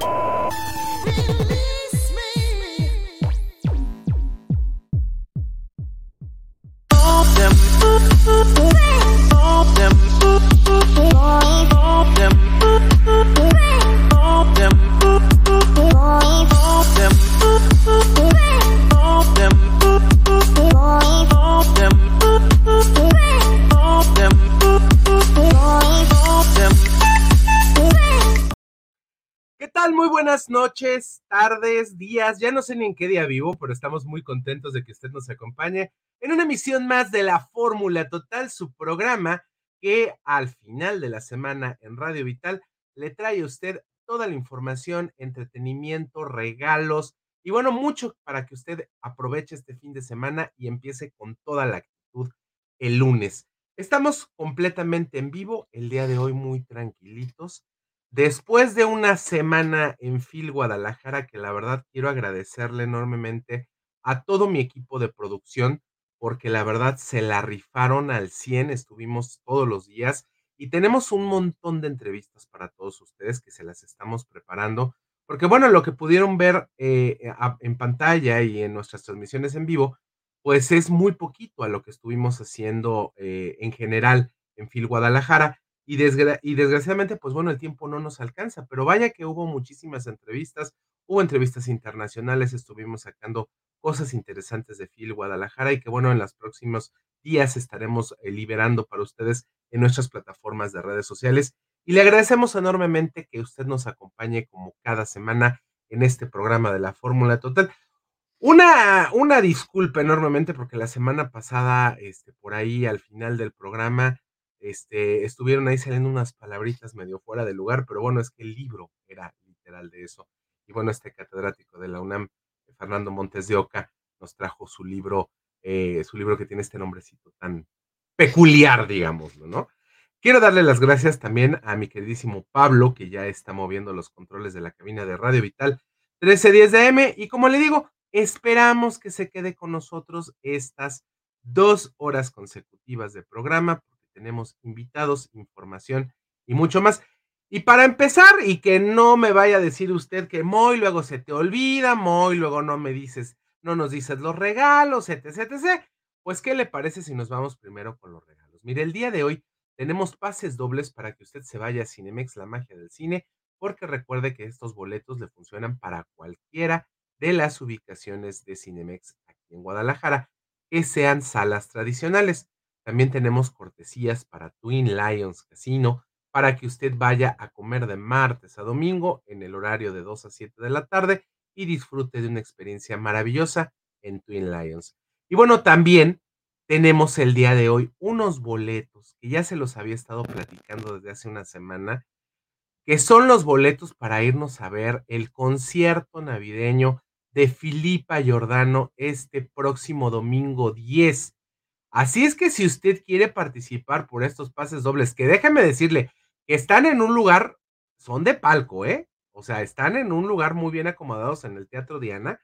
Really? Noches, tardes, días, ya no sé ni en qué día vivo, pero estamos muy contentos de que usted nos acompañe en una emisión más de la Fórmula Total, su programa que al final de la semana en Radio Vital le trae a usted toda la información, entretenimiento, regalos y bueno, mucho para que usted aproveche este fin de semana y empiece con toda la actitud el lunes. Estamos completamente en vivo, el día de hoy muy tranquilitos Después de una semana en Phil Guadalajara, que la verdad quiero agradecerle enormemente a todo mi equipo de producción, porque la verdad se la rifaron al 100, estuvimos todos los días y tenemos un montón de entrevistas para todos ustedes que se las estamos preparando, porque bueno, lo que pudieron ver eh, en pantalla y en nuestras transmisiones en vivo, pues es muy poquito a lo que estuvimos haciendo eh, en general en Phil Guadalajara. Y, desgraciadamente, pues bueno, el tiempo no nos alcanza, pero vaya que hubo muchísimas entrevistas, hubo entrevistas internacionales, estuvimos sacando cosas interesantes de Phil Guadalajara y que bueno, en los próximos días estaremos eh, liberando para ustedes en nuestras plataformas de redes sociales. Y le agradecemos enormemente que usted nos acompañe como cada semana en este programa de la Fórmula Total. Una, una disculpa enormemente porque la semana pasada, este, por ahí al final del programa, este, estuvieron ahí saliendo unas palabritas medio fuera de lugar, pero bueno, es que el libro era literal de eso. Y bueno, este catedrático de la UNAM, Fernando Montes de Oca, nos trajo su libro, eh, su libro que tiene este nombrecito tan peculiar, digámoslo, ¿no? Quiero darle las gracias también a mi queridísimo Pablo, que ya está moviendo los controles de la cabina de Radio Vital 1310 de M. Y como le digo, esperamos que se quede con nosotros estas dos horas consecutivas de programa, tenemos invitados, información y mucho más. Y para empezar, y que no me vaya a decir usted que muy luego se te olvida, muy luego no me dices, no nos dices los regalos, etc, etc. Pues, ¿qué le parece si nos vamos primero con los regalos? Mire, el día de hoy tenemos pases dobles para que usted se vaya a Cinemex, la magia del cine, porque recuerde que estos boletos le funcionan para cualquiera de las ubicaciones de Cinemex aquí en Guadalajara, que sean salas tradicionales. También tenemos cortesías para Twin Lions Casino para que usted vaya a comer de martes a domingo en el horario de 2 a 7 de la tarde y disfrute de una experiencia maravillosa en Twin Lions. Y bueno, también tenemos el día de hoy unos boletos que ya se los había estado platicando desde hace una semana, que son los boletos para irnos a ver el concierto navideño de Filipa Giordano este próximo domingo 10 Así es que si usted quiere participar por estos pases dobles, que déjeme decirle que están en un lugar, son de palco, ¿eh? O sea, están en un lugar muy bien acomodados en el Teatro Diana.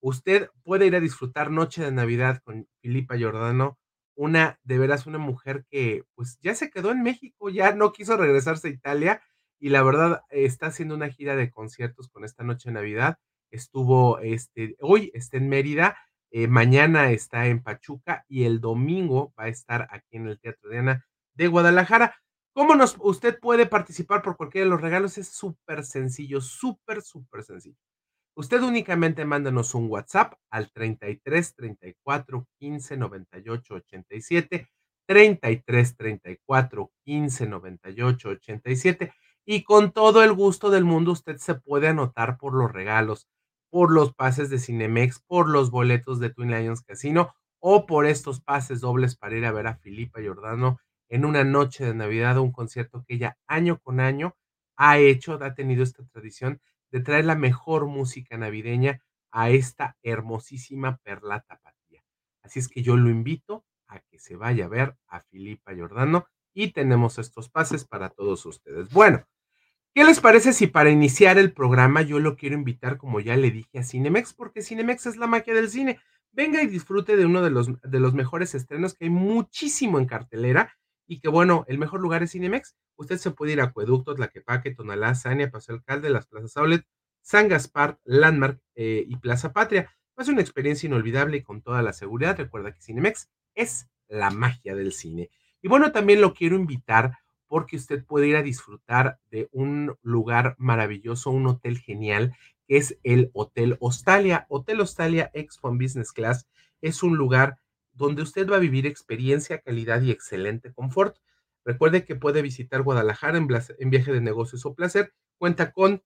Usted puede ir a disfrutar Noche de Navidad con Filipa Giordano, una, de veras, una mujer que pues ya se quedó en México, ya no quiso regresarse a Italia y la verdad está haciendo una gira de conciertos con esta Noche de Navidad. Estuvo, este, hoy está en Mérida eh, mañana está en Pachuca y el domingo va a estar aquí en el Teatro Diana de Guadalajara. ¿Cómo nos, usted puede participar por cualquiera de los regalos? Es súper sencillo, súper, súper sencillo. Usted únicamente mándanos un WhatsApp al 33 34 15 98 87, 33 34 15 98 87 y con todo el gusto del mundo usted se puede anotar por los regalos por los pases de Cinemex, por los boletos de Twin Lions Casino o por estos pases dobles para ir a ver a Filipa Giordano en una noche de Navidad, un concierto que ella año con año ha hecho, ha tenido esta tradición de traer la mejor música navideña a esta hermosísima perla tapatía. Así es que yo lo invito a que se vaya a ver a Filipa Giordano y tenemos estos pases para todos ustedes. Bueno, ¿Qué les parece si para iniciar el programa yo lo quiero invitar, como ya le dije, a Cinemex? Porque Cinemex es la magia del cine. Venga y disfrute de uno de los, de los mejores estrenos que hay muchísimo en cartelera. y que bueno, el mejor lugar es Cinemex. Usted se puede ir a Acueducto, Tlaquepaque, Tonalá, Sania, Paso Alcalde, las plazas Outlet, San Gaspar, Landmark eh, y Plaza Patria. Es una experiencia inolvidable y con toda la seguridad. Recuerda que Cinemex es la magia del cine. Y bueno, también lo quiero invitar porque usted puede ir a disfrutar de un lugar maravilloso, un hotel genial, que es el Hotel Hostalia. Hotel Hostalia Expo Business Class es un lugar donde usted va a vivir experiencia, calidad y excelente confort. Recuerde que puede visitar Guadalajara en, viaje de negocios o placer. Cuenta con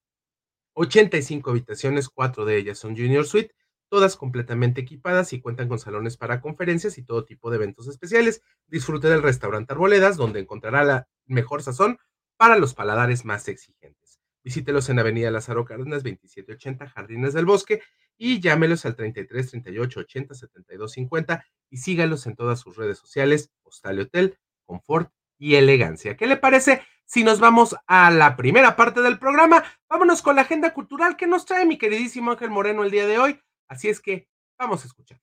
85 habitaciones, cuatro de ellas son Junior Suite, todas completamente equipadas y cuentan con salones para conferencias y todo tipo de eventos especiales. Disfrute del restaurante Arboledas, donde encontrará la mejor sazón para los paladares más exigentes. Visítelos en Avenida Lázaro Cárdenas 2780 Jardines del Bosque y llámelos al 33 38 80 72 50 y sígalos en todas sus redes sociales, Hostal Hotel, Confort y Elegancia. ¿Qué le parece si nos vamos a la primera parte del programa? Vámonos con la agenda cultural que nos trae mi queridísimo Ángel Moreno el día de hoy. Así es que vamos a escuchar.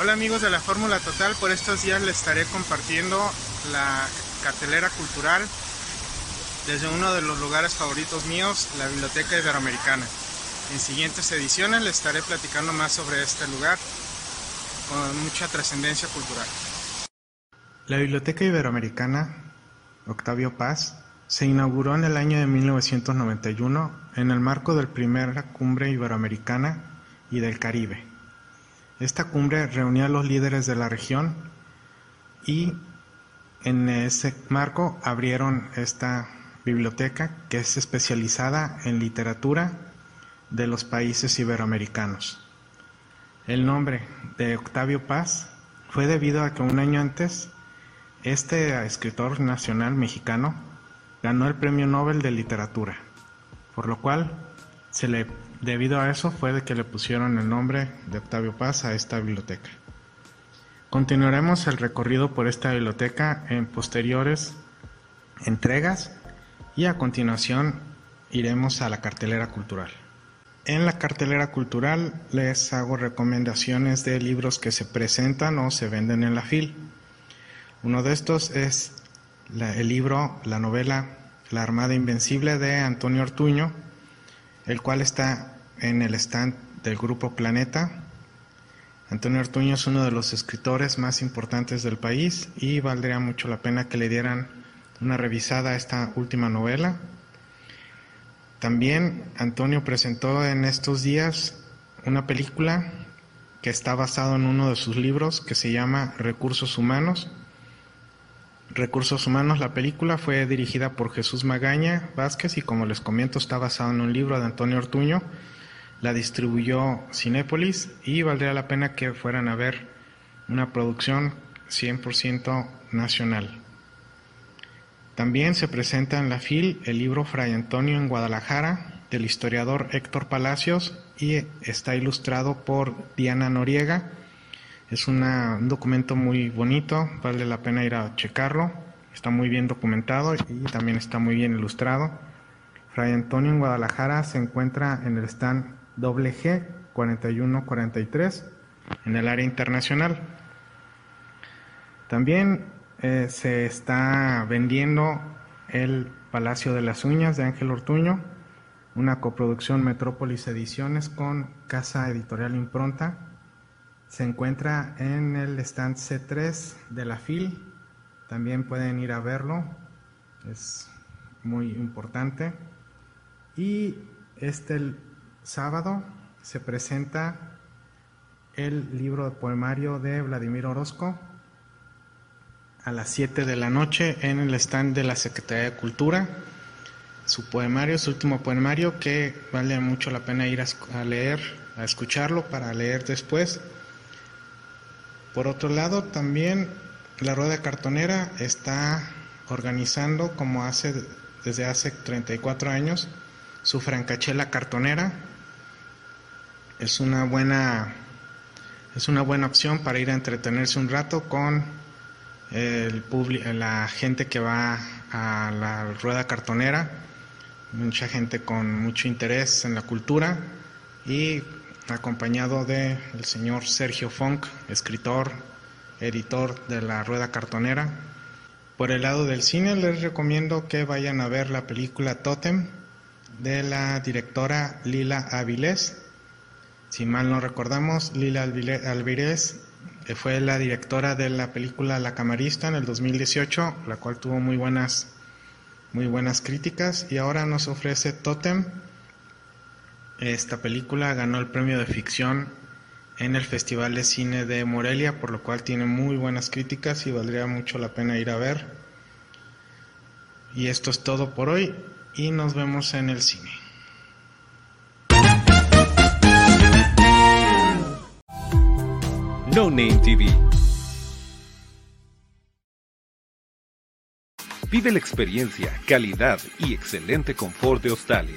Hola amigos de la Fórmula Total, por estos días les estaré compartiendo la cartelera cultural desde uno de los lugares favoritos míos, la Biblioteca Iberoamericana. En siguientes ediciones les estaré platicando más sobre este lugar con mucha trascendencia cultural. La Biblioteca Iberoamericana, Octavio Paz, se inauguró en el año de 1991 en el marco del primera cumbre iberoamericana y del Caribe. Esta cumbre reunía a los líderes de la región y en ese marco abrieron esta biblioteca que es especializada en literatura de los países iberoamericanos. El nombre de Octavio Paz fue debido a que un año antes este escritor nacional mexicano ganó el Premio Nobel de Literatura, por lo cual se le, debido a eso fue de que le pusieron el nombre de Octavio Paz a esta biblioteca. Continuaremos el recorrido por esta biblioteca en posteriores entregas y a continuación iremos a la cartelera cultural. En la cartelera cultural les hago recomendaciones de libros que se presentan o se venden en la FIL. Uno de estos es el libro, la novela La Armada Invencible de Antonio Ortuño, el cual está en el stand del grupo Planeta. Antonio Ortuño es uno de los escritores más importantes del país y valdría mucho la pena que le dieran una revisada a esta última novela. También Antonio presentó en estos días una película que está basado en uno de sus libros que se llama Recursos Humanos. Recursos Humanos, la película fue dirigida por Jesús Magaña Vázquez y como les comento está basado en un libro de Antonio Ortuño. La distribuyó Cinépolis y valdría la pena que fueran a ver una producción 100% nacional. También se presenta en la FIL el libro Fray Antonio en Guadalajara del historiador Héctor Palacios y está ilustrado por Diana Noriega. Es un documento muy bonito, vale la pena ir a checarlo. Está muy bien documentado y también está muy bien ilustrado. Fray Antonio en Guadalajara se encuentra en el stand WG 4143 en el área internacional. También eh, se está vendiendo el Palacio de las Uñas de Ángel Ortuño, una coproducción Metrópolis Ediciones con Casa Editorial Impronta. Se encuentra en el stand C3 de la FIL. También pueden ir a verlo. Es muy importante. Y este sábado se presenta el libro de poemario de Vladimir Orozco, a las 7 de la noche en el stand de la Secretaría de Cultura. Su poemario, su último poemario, que vale mucho la pena ir a, leer, a escucharlo para leer después. Por otro lado, también la Rueda Cartonera está organizando, como hace desde hace 34 años, su francachela cartonera. Es una buena es una buena opción para ir a entretenerse un rato con el la gente que va a la rueda cartonera, mucha gente con mucho interés en la cultura y acompañado de el señor Sergio Funk, escritor, editor de La Rueda Cartonera. Por el lado del cine les recomiendo que vayan a ver la película Totem de la directora Lila Avilés. Si mal no recordamos, Lila Avilés eh, fue la directora de la película La Camarista en el 2018, la cual tuvo muy buenas, muy buenas críticas y ahora nos ofrece Totem. Esta película ganó el premio de ficción en el Festival de Cine de Morelia, por lo cual tiene muy buenas críticas y valdría mucho la pena ir a ver. Y esto es todo por hoy y nos vemos en el cine. No Name TV. Vive la experiencia, calidad y excelente confort de Australia.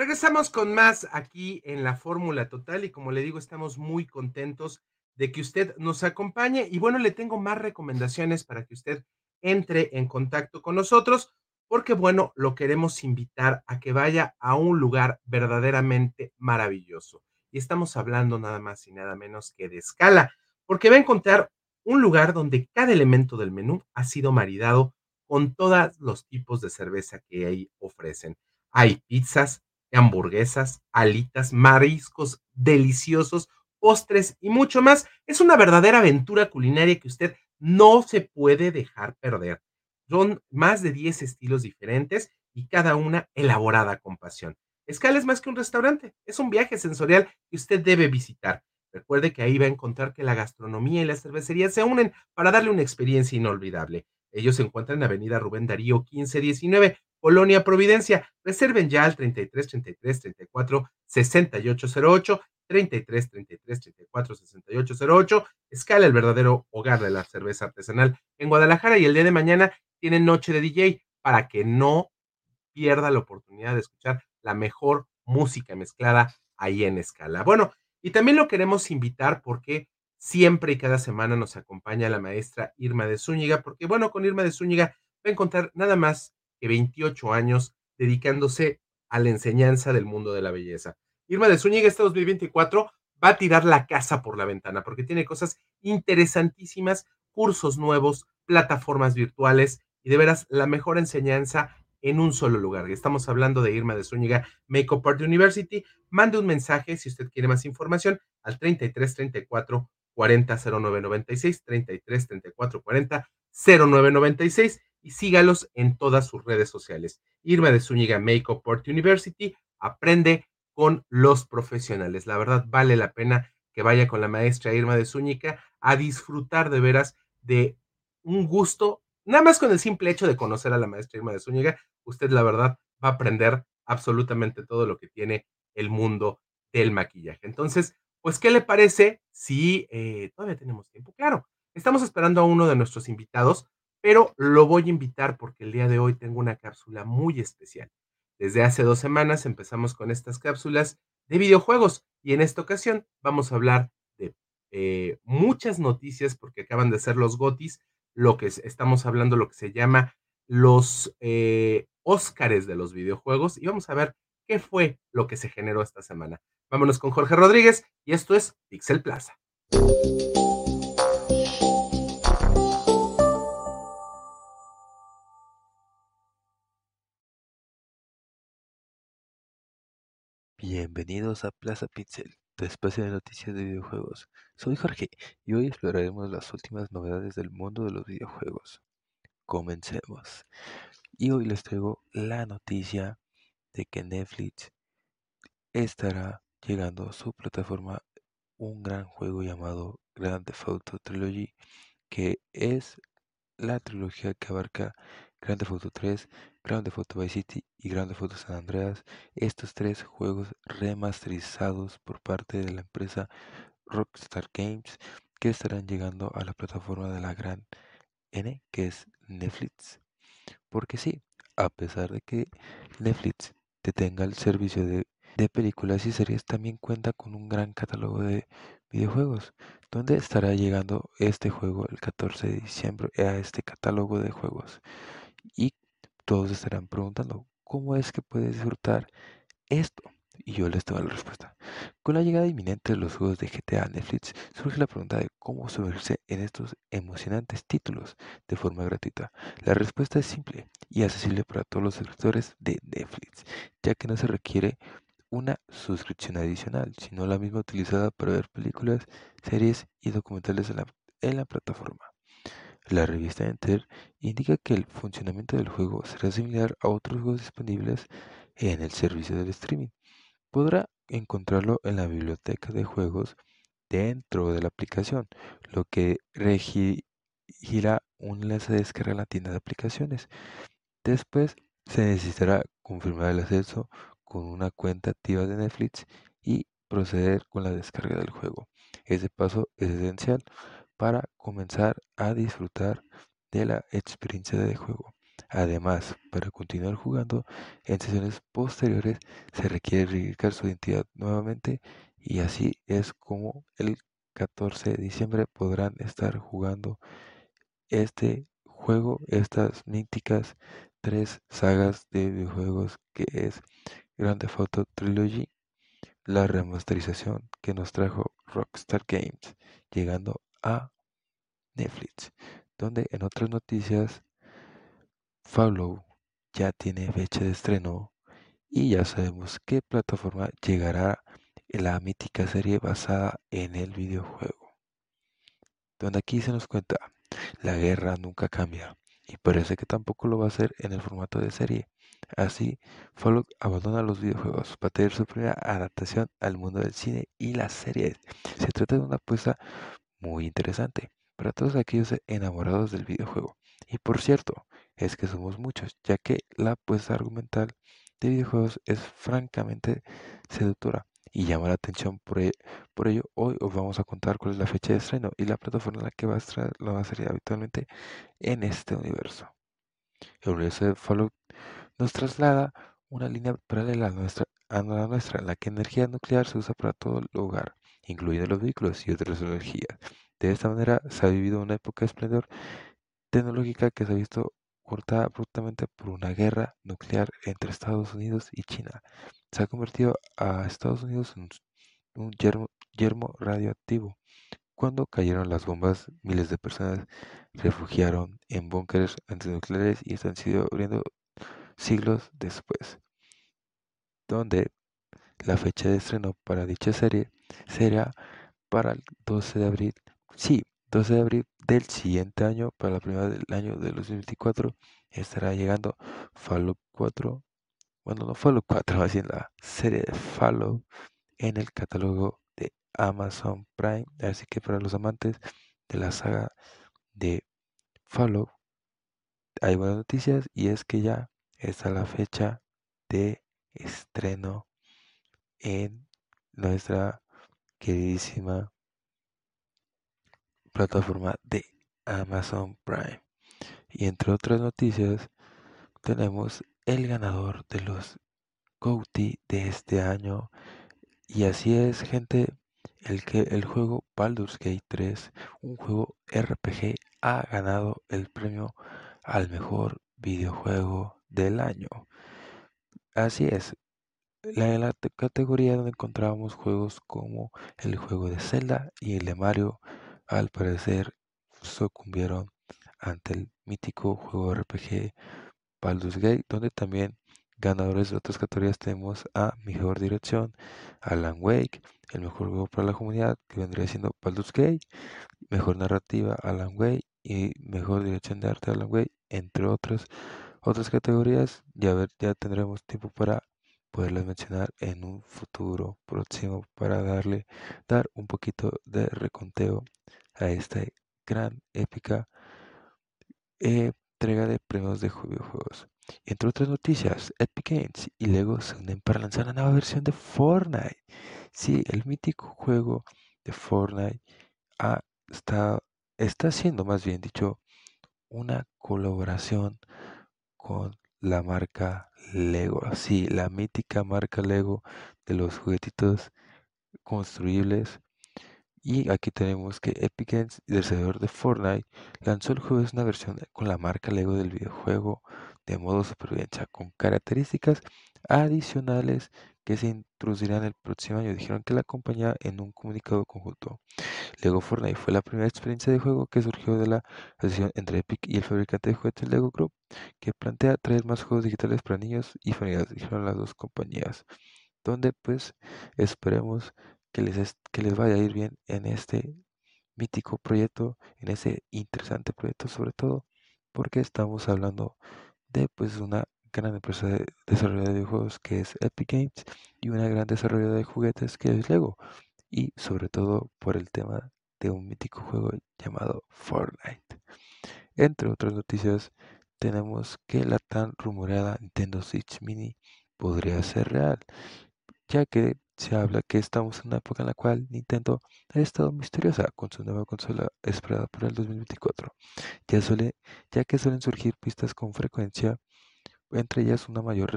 Regresamos con más aquí en la Fórmula Total y como le digo, estamos muy contentos de que usted nos acompañe y bueno, le tengo más recomendaciones para que usted entre en contacto con nosotros porque bueno, lo queremos invitar a que vaya a un lugar verdaderamente maravilloso. Y estamos hablando nada más y nada menos que de escala, porque va a encontrar un lugar donde cada elemento del menú ha sido maridado con todos los tipos de cerveza que ahí ofrecen. Hay pizzas, hamburguesas, alitas, mariscos deliciosos, postres y mucho más. Es una verdadera aventura culinaria que usted no se puede dejar perder. Son más de 10 estilos diferentes y cada una elaborada con pasión. Escala es más que un restaurante, es un viaje sensorial que usted debe visitar. Recuerde que ahí va a encontrar que la gastronomía y la cervecería se unen para darle una experiencia inolvidable. Ellos se encuentran en Avenida Rubén Darío 1519, Colonia Providencia. Reserven ya al 33 33 34 6808, 33 33 34 6808. Escala el verdadero hogar de la cerveza artesanal en Guadalajara y el día de mañana tienen noche de DJ para que no pierda la oportunidad de escuchar la mejor música mezclada ahí en Escala. Bueno, y también lo queremos invitar porque siempre y cada semana nos acompaña la maestra Irma de Zúñiga, porque bueno, con Irma de Zúñiga va a encontrar nada más que 28 años dedicándose a la enseñanza del mundo de la belleza. Irma de Zúñiga este 2024 va a tirar la casa por la ventana porque tiene cosas interesantísimas, cursos nuevos, plataformas virtuales y de veras la mejor enseñanza en un solo lugar. Estamos hablando de Irma de Zúñiga Makeup Art University. Mande un mensaje si usted quiere más información al 33 34 40 09 96, 33 34 40 09 96 y sígalos en todas sus redes sociales. Irma de Zúñiga Makeup Art University aprende con los profesionales. La verdad vale la pena que vaya con la maestra Irma de Zúñiga a disfrutar de veras de un gusto nada más con el simple hecho de conocer a la maestra Irma de Zúñiga, usted la verdad va a aprender absolutamente todo lo que tiene el mundo del maquillaje. Entonces, pues, ¿qué le parece si eh, todavía tenemos tiempo? Claro, estamos esperando a uno de nuestros invitados, pero lo voy a invitar porque el día de hoy tengo una cápsula muy especial. Desde hace dos semanas empezamos con estas cápsulas de videojuegos y en esta ocasión vamos a hablar de eh, muchas noticias porque acaban de ser los GOTIS, lo que estamos hablando, lo que se llama los eh, Óscares de los videojuegos y vamos a ver qué fue lo que se generó esta semana. Vámonos con Jorge Rodríguez y esto es Pixel Plaza. Bienvenidos a Plaza Pixel, tu espacio de noticias de videojuegos. Soy Jorge y hoy exploraremos las últimas novedades del mundo de los videojuegos. Comencemos. Y hoy les traigo la noticia de que Netflix estará llegando a su plataforma un gran juego llamado Grand Theft Auto Trilogy, que es la trilogía que abarca Grand Theft Auto 3, Grand Theft Auto Vice City y Grand Theft Auto San Andreas, estos tres juegos remasterizados por parte de la empresa Rockstar Games que estarán llegando a la plataforma de la gran N, que es Netflix. Porque sí, a pesar de que Netflix te tenga el servicio de, de películas y series, también cuenta con un gran catálogo de videojuegos, donde estará llegando este juego el 14 de diciembre a este catálogo de juegos. Y todos estarán preguntando, ¿cómo es que puedes disfrutar esto? Y yo les doy la respuesta. Con la llegada inminente de los juegos de GTA a Netflix, surge la pregunta de cómo sumergirse en estos emocionantes títulos de forma gratuita. La respuesta es simple y accesible para todos los suscriptores de Netflix, ya que no se requiere una suscripción adicional, sino la misma utilizada para ver películas, series y documentales en la, plataforma. La revista Enter indica que el funcionamiento del juego será similar a otros juegos disponibles en el servicio del streaming. Podrá encontrarlo en la biblioteca de juegos dentro de la aplicación, lo que regirá un enlace de descarga en la tienda de aplicaciones. Después se necesitará confirmar el acceso con una cuenta activa de Netflix y proceder con la descarga del juego. Ese paso es esencial para comenzar a disfrutar de la experiencia de juego. Además, para continuar jugando en sesiones posteriores se requiere verificar su identidad nuevamente y así es como el 14 de diciembre podrán estar jugando este juego, estas míticas tres sagas de videojuegos que es Grand Theft Auto Trilogy, la remasterización que nos trajo Rockstar Games, llegando a Netflix, donde en otras noticias Follow ya tiene fecha de estreno y ya sabemos qué plataforma llegará la mítica serie basada en el videojuego. Donde aquí se nos cuenta, la guerra nunca cambia y parece que tampoco lo va a hacer en el formato de serie. Así, Fallout abandona los videojuegos para tener su primera adaptación al mundo del cine y las series. Se trata de una apuesta muy interesante para todos aquellos enamorados del videojuego. Y por cierto, es que somos muchos, ya que la apuesta argumental de videojuegos es francamente seductora y llama la atención. Por, e, ello, hoy os vamos a contar cuál es la fecha de estreno y la plataforma en la que va a estar la serie habitualmente en este universo. El universo de Fallout nos traslada una línea paralela a, nuestra, a la nuestra, en la que energía nuclear se usa para todo el hogar, incluyendo los vehículos y otras energías. De esta manera se ha vivido una época de esplendor tecnológica que se ha visto cortada abruptamente por una guerra nuclear entre Estados Unidos y China. Se ha convertido a Estados Unidos en un yermo, radioactivo. Cuando cayeron las bombas, miles de personas refugiaron en búnkeres antinucleares y están sido abriendo siglos después, donde la fecha de estreno para dicha serie será para el 12 de abril Sí, 12 de abril del siguiente año, para la primera del año de 2024, estará llegando Fallout 4. Bueno, no Fallout 4, más bien la serie de Fallout en el catálogo de Amazon Prime. Así que para los amantes de la saga de Fallout, hay buenas noticias y es que ya está la fecha de estreno en nuestra queridísima plataforma de Amazon Prime. Y entre otras noticias, tenemos el ganador de los GOTY de este año. Y así es, gente, el que el juego Baldur's Gate 3, un juego RPG, ha ganado el premio al mejor videojuego del año. Así es, la, la categoría donde encontrábamos juegos como el juego de Zelda y el de Mario, al parecer sucumbieron ante el mítico juego RPG Baldur's Gate, donde también ganadores de otras categorías tenemos a Mejor Dirección, Alan Wake, el mejor juego para la comunidad, que vendría siendo Baldur's Gate, Mejor Narrativa, Alan Wake y Mejor Dirección de Arte, Alan Wake, entre otras otras categorías. Ya, ver, ya tendremos tiempo para poderlas mencionar en un futuro próximo para darle, dar un poquito de reconteo a esta gran épica entrega de premios de videojuegos. Entre otras noticias, Epic Games y Lego se unen para lanzar la nueva versión de Fortnite. Sí, el mítico juego de Fortnite está, está haciendo, más bien dicho, una colaboración con la marca Lego. Sí, la mítica marca Lego de los juguetitos construibles y aquí tenemos que Epic Games, desarrollador de Fortnite, lanzó el jueves una versión con la marca Lego del videojuego de modo supervivencia, con características adicionales que se introducirán el próximo año. Dijeron que la compañía en un comunicado conjunto. Lego Fortnite fue la primera experiencia de juego que surgió de la asociación entre Epic y el fabricante de juguetes Lego Group, que plantea traer más juegos digitales para niños y familias, dijeron las dos compañías. Donde pues esperemos que les, que les vaya a ir bien en este mítico proyecto, en ese interesante proyecto, sobre todo porque estamos hablando de pues una gran empresa de desarrollo de videojuegos que es Epic Games y una gran desarrollo de juguetes que es Lego y sobre todo por el tema de un mítico juego llamado Fortnite. Entre otras noticias, tenemos que la tan rumoreada Nintendo Switch Mini podría ser real, ya que se habla que estamos en una época en la cual Nintendo ha estado misteriosa con su nueva consola esperada para el 2024, ya, suele, ya que suelen surgir pistas con frecuencia, entre ellas una mayor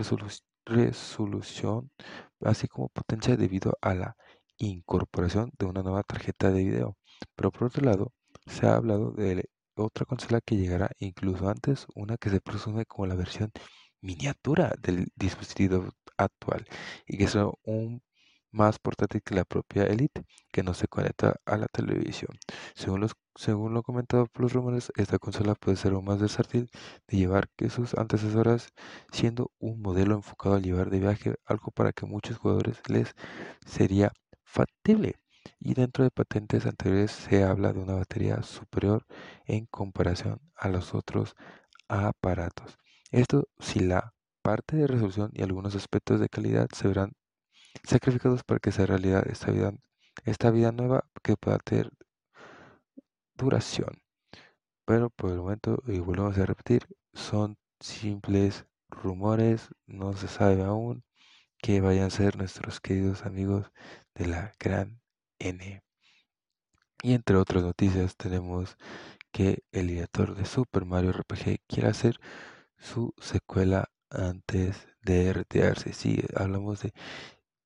resolución, así como potencia debido a la incorporación de una nueva tarjeta de video. Pero por otro lado, se ha hablado de otra consola que llegará incluso antes, una que se presume como la versión miniatura del dispositivo actual y que es un más portátil que la propia Elite, que no se conecta a la televisión. Según, lo comentado por los rumores, esta consola puede ser aún más versátil de llevar que sus antecesoras, siendo un modelo enfocado a llevar de viaje, algo para que muchos jugadores les sería factible. Y dentro de patentes anteriores se habla de una batería superior en comparación a los otros aparatos. Esto si la parte de resolución y algunos aspectos de calidad se verán sacrificados para que sea realidad esta vida, esta vida nueva que pueda tener duración. Pero por el momento, y volvemos a repetir, son simples rumores, no se sabe aún que vayan a ser nuestros queridos amigos de la gran N. Y entre otras noticias tenemos que el director de Super Mario RPG quiere hacer su secuela antes de retirarse. Sí, hablamos de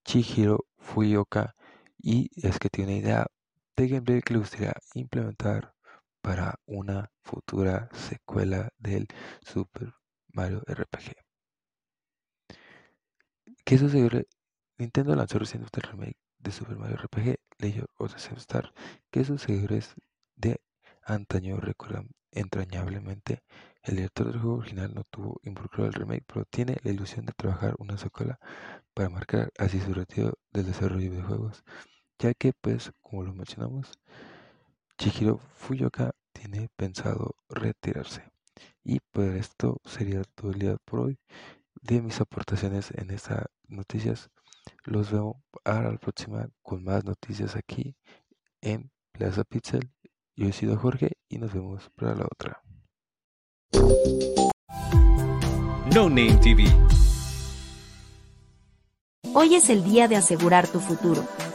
Chihiro Fuyooka y es que tiene una idea de gameplay que le gustaría implementar para una futura secuela del Super Mario RPG. ¿Qué sucede? Nintendo lanzó recientemente el remake de Super Mario RPG Legend of the Star, que sus seguidores de antaño recuerdan entrañablemente. El director del juego original no tuvo involucrado el remake, pero tiene la ilusión de trabajar una secuela para marcar así su retiro del desarrollo de juegos, ya que pues como lo mencionamos, Chihiro Fuyoka tiene pensado retirarse. Y pues esto sería todo el día por hoy de mis aportaciones en estas noticias. Los veo a la próxima con más noticias aquí en Plaza Pixel. Yo he sido Jorge y nos vemos para la otra. No Name TV. Hoy es el día de asegurar tu futuro.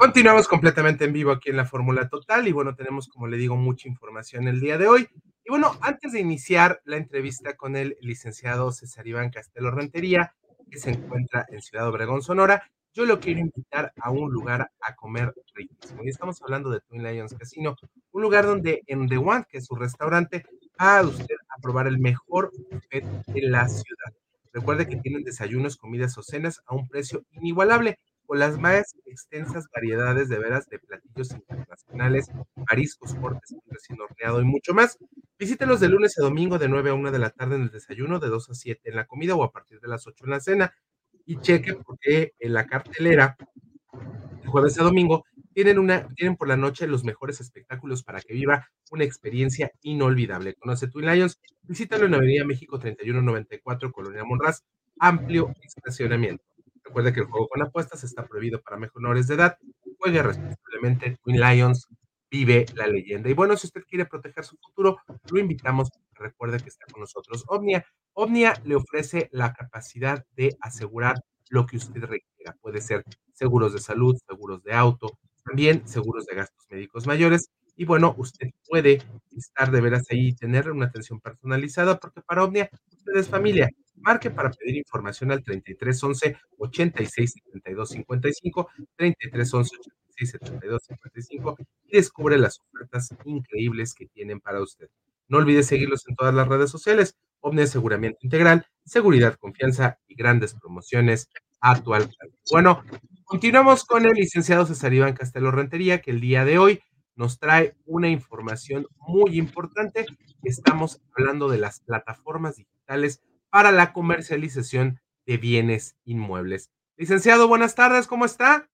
Continuamos completamente en vivo aquí en la Fórmula Total y bueno, tenemos, como le digo, mucha información el día de hoy. Y bueno, antes de iniciar la entrevista con el licenciado César Iván Castelo Rentería, que se encuentra en Ciudad Obregón, Sonora, yo lo quiero invitar a un lugar a comer riquísimo. Y estamos hablando de Twin Lions Casino, un lugar donde en The One, que es su restaurante, va usted a probar el mejor buffet de la ciudad. Recuerde que tienen desayunos, comidas o cenas a un precio inigualable con las más extensas variedades de veras de platillos internacionales, mariscos, cortes, recién horneado y mucho más. Visítelos de lunes a domingo de 9 a 1 de la tarde en el desayuno, de 2 a 7 en la comida o a partir de las 8 en la cena. Y cheque porque en la cartelera, de jueves a domingo, tienen, una, tienen por la noche los mejores espectáculos para que viva una experiencia inolvidable. Conoce Twin Lions, visítalo en Avenida México 3194, Colonia Monraz, amplio estacionamiento. Recuerde que el juego con apuestas está prohibido para menores de edad. Juegue responsablemente. Twin Lions vive la leyenda. Y bueno, si usted quiere proteger su futuro, lo invitamos. Recuerde que está con nosotros Omnia. Omnia le ofrece la capacidad de asegurar lo que usted requiera. Puede ser seguros de salud, seguros de auto, también seguros de gastos médicos mayores. Y bueno, usted puede estar de veras ahí y tener una atención personalizada porque para Omnia usted es familia. Marque para pedir información al 3311 86 72 55, 3311 86 72 55 y descubre las ofertas increíbles que tienen para usted. No olvide seguirlos en todas las redes sociales. Omnia Aseguramiento Integral, seguridad, confianza y grandes promociones a tu alcance. Bueno, continuamos con el licenciado César Iván Castelo Rentería, que el día de hoy nos trae una información muy importante. Estamos hablando de las plataformas digitales para la comercialización de bienes inmuebles. Licenciado, buenas tardes, ¿cómo está?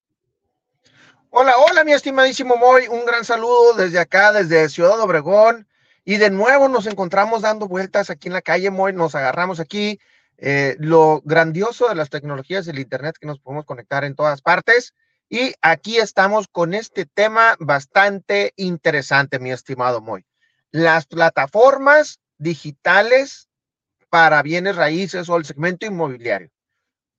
Hola, hola, mi estimadísimo Moy, un gran saludo desde acá, desde Ciudad Obregón. Y de nuevo nos encontramos dando vueltas aquí en la calle Moy, nos agarramos aquí. Eh, lo grandioso de las tecnologías del Internet que nos podemos conectar en todas partes. Y aquí estamos con este tema bastante interesante, mi estimado Moy. Las plataformas digitales para bienes raíces o el segmento inmobiliario.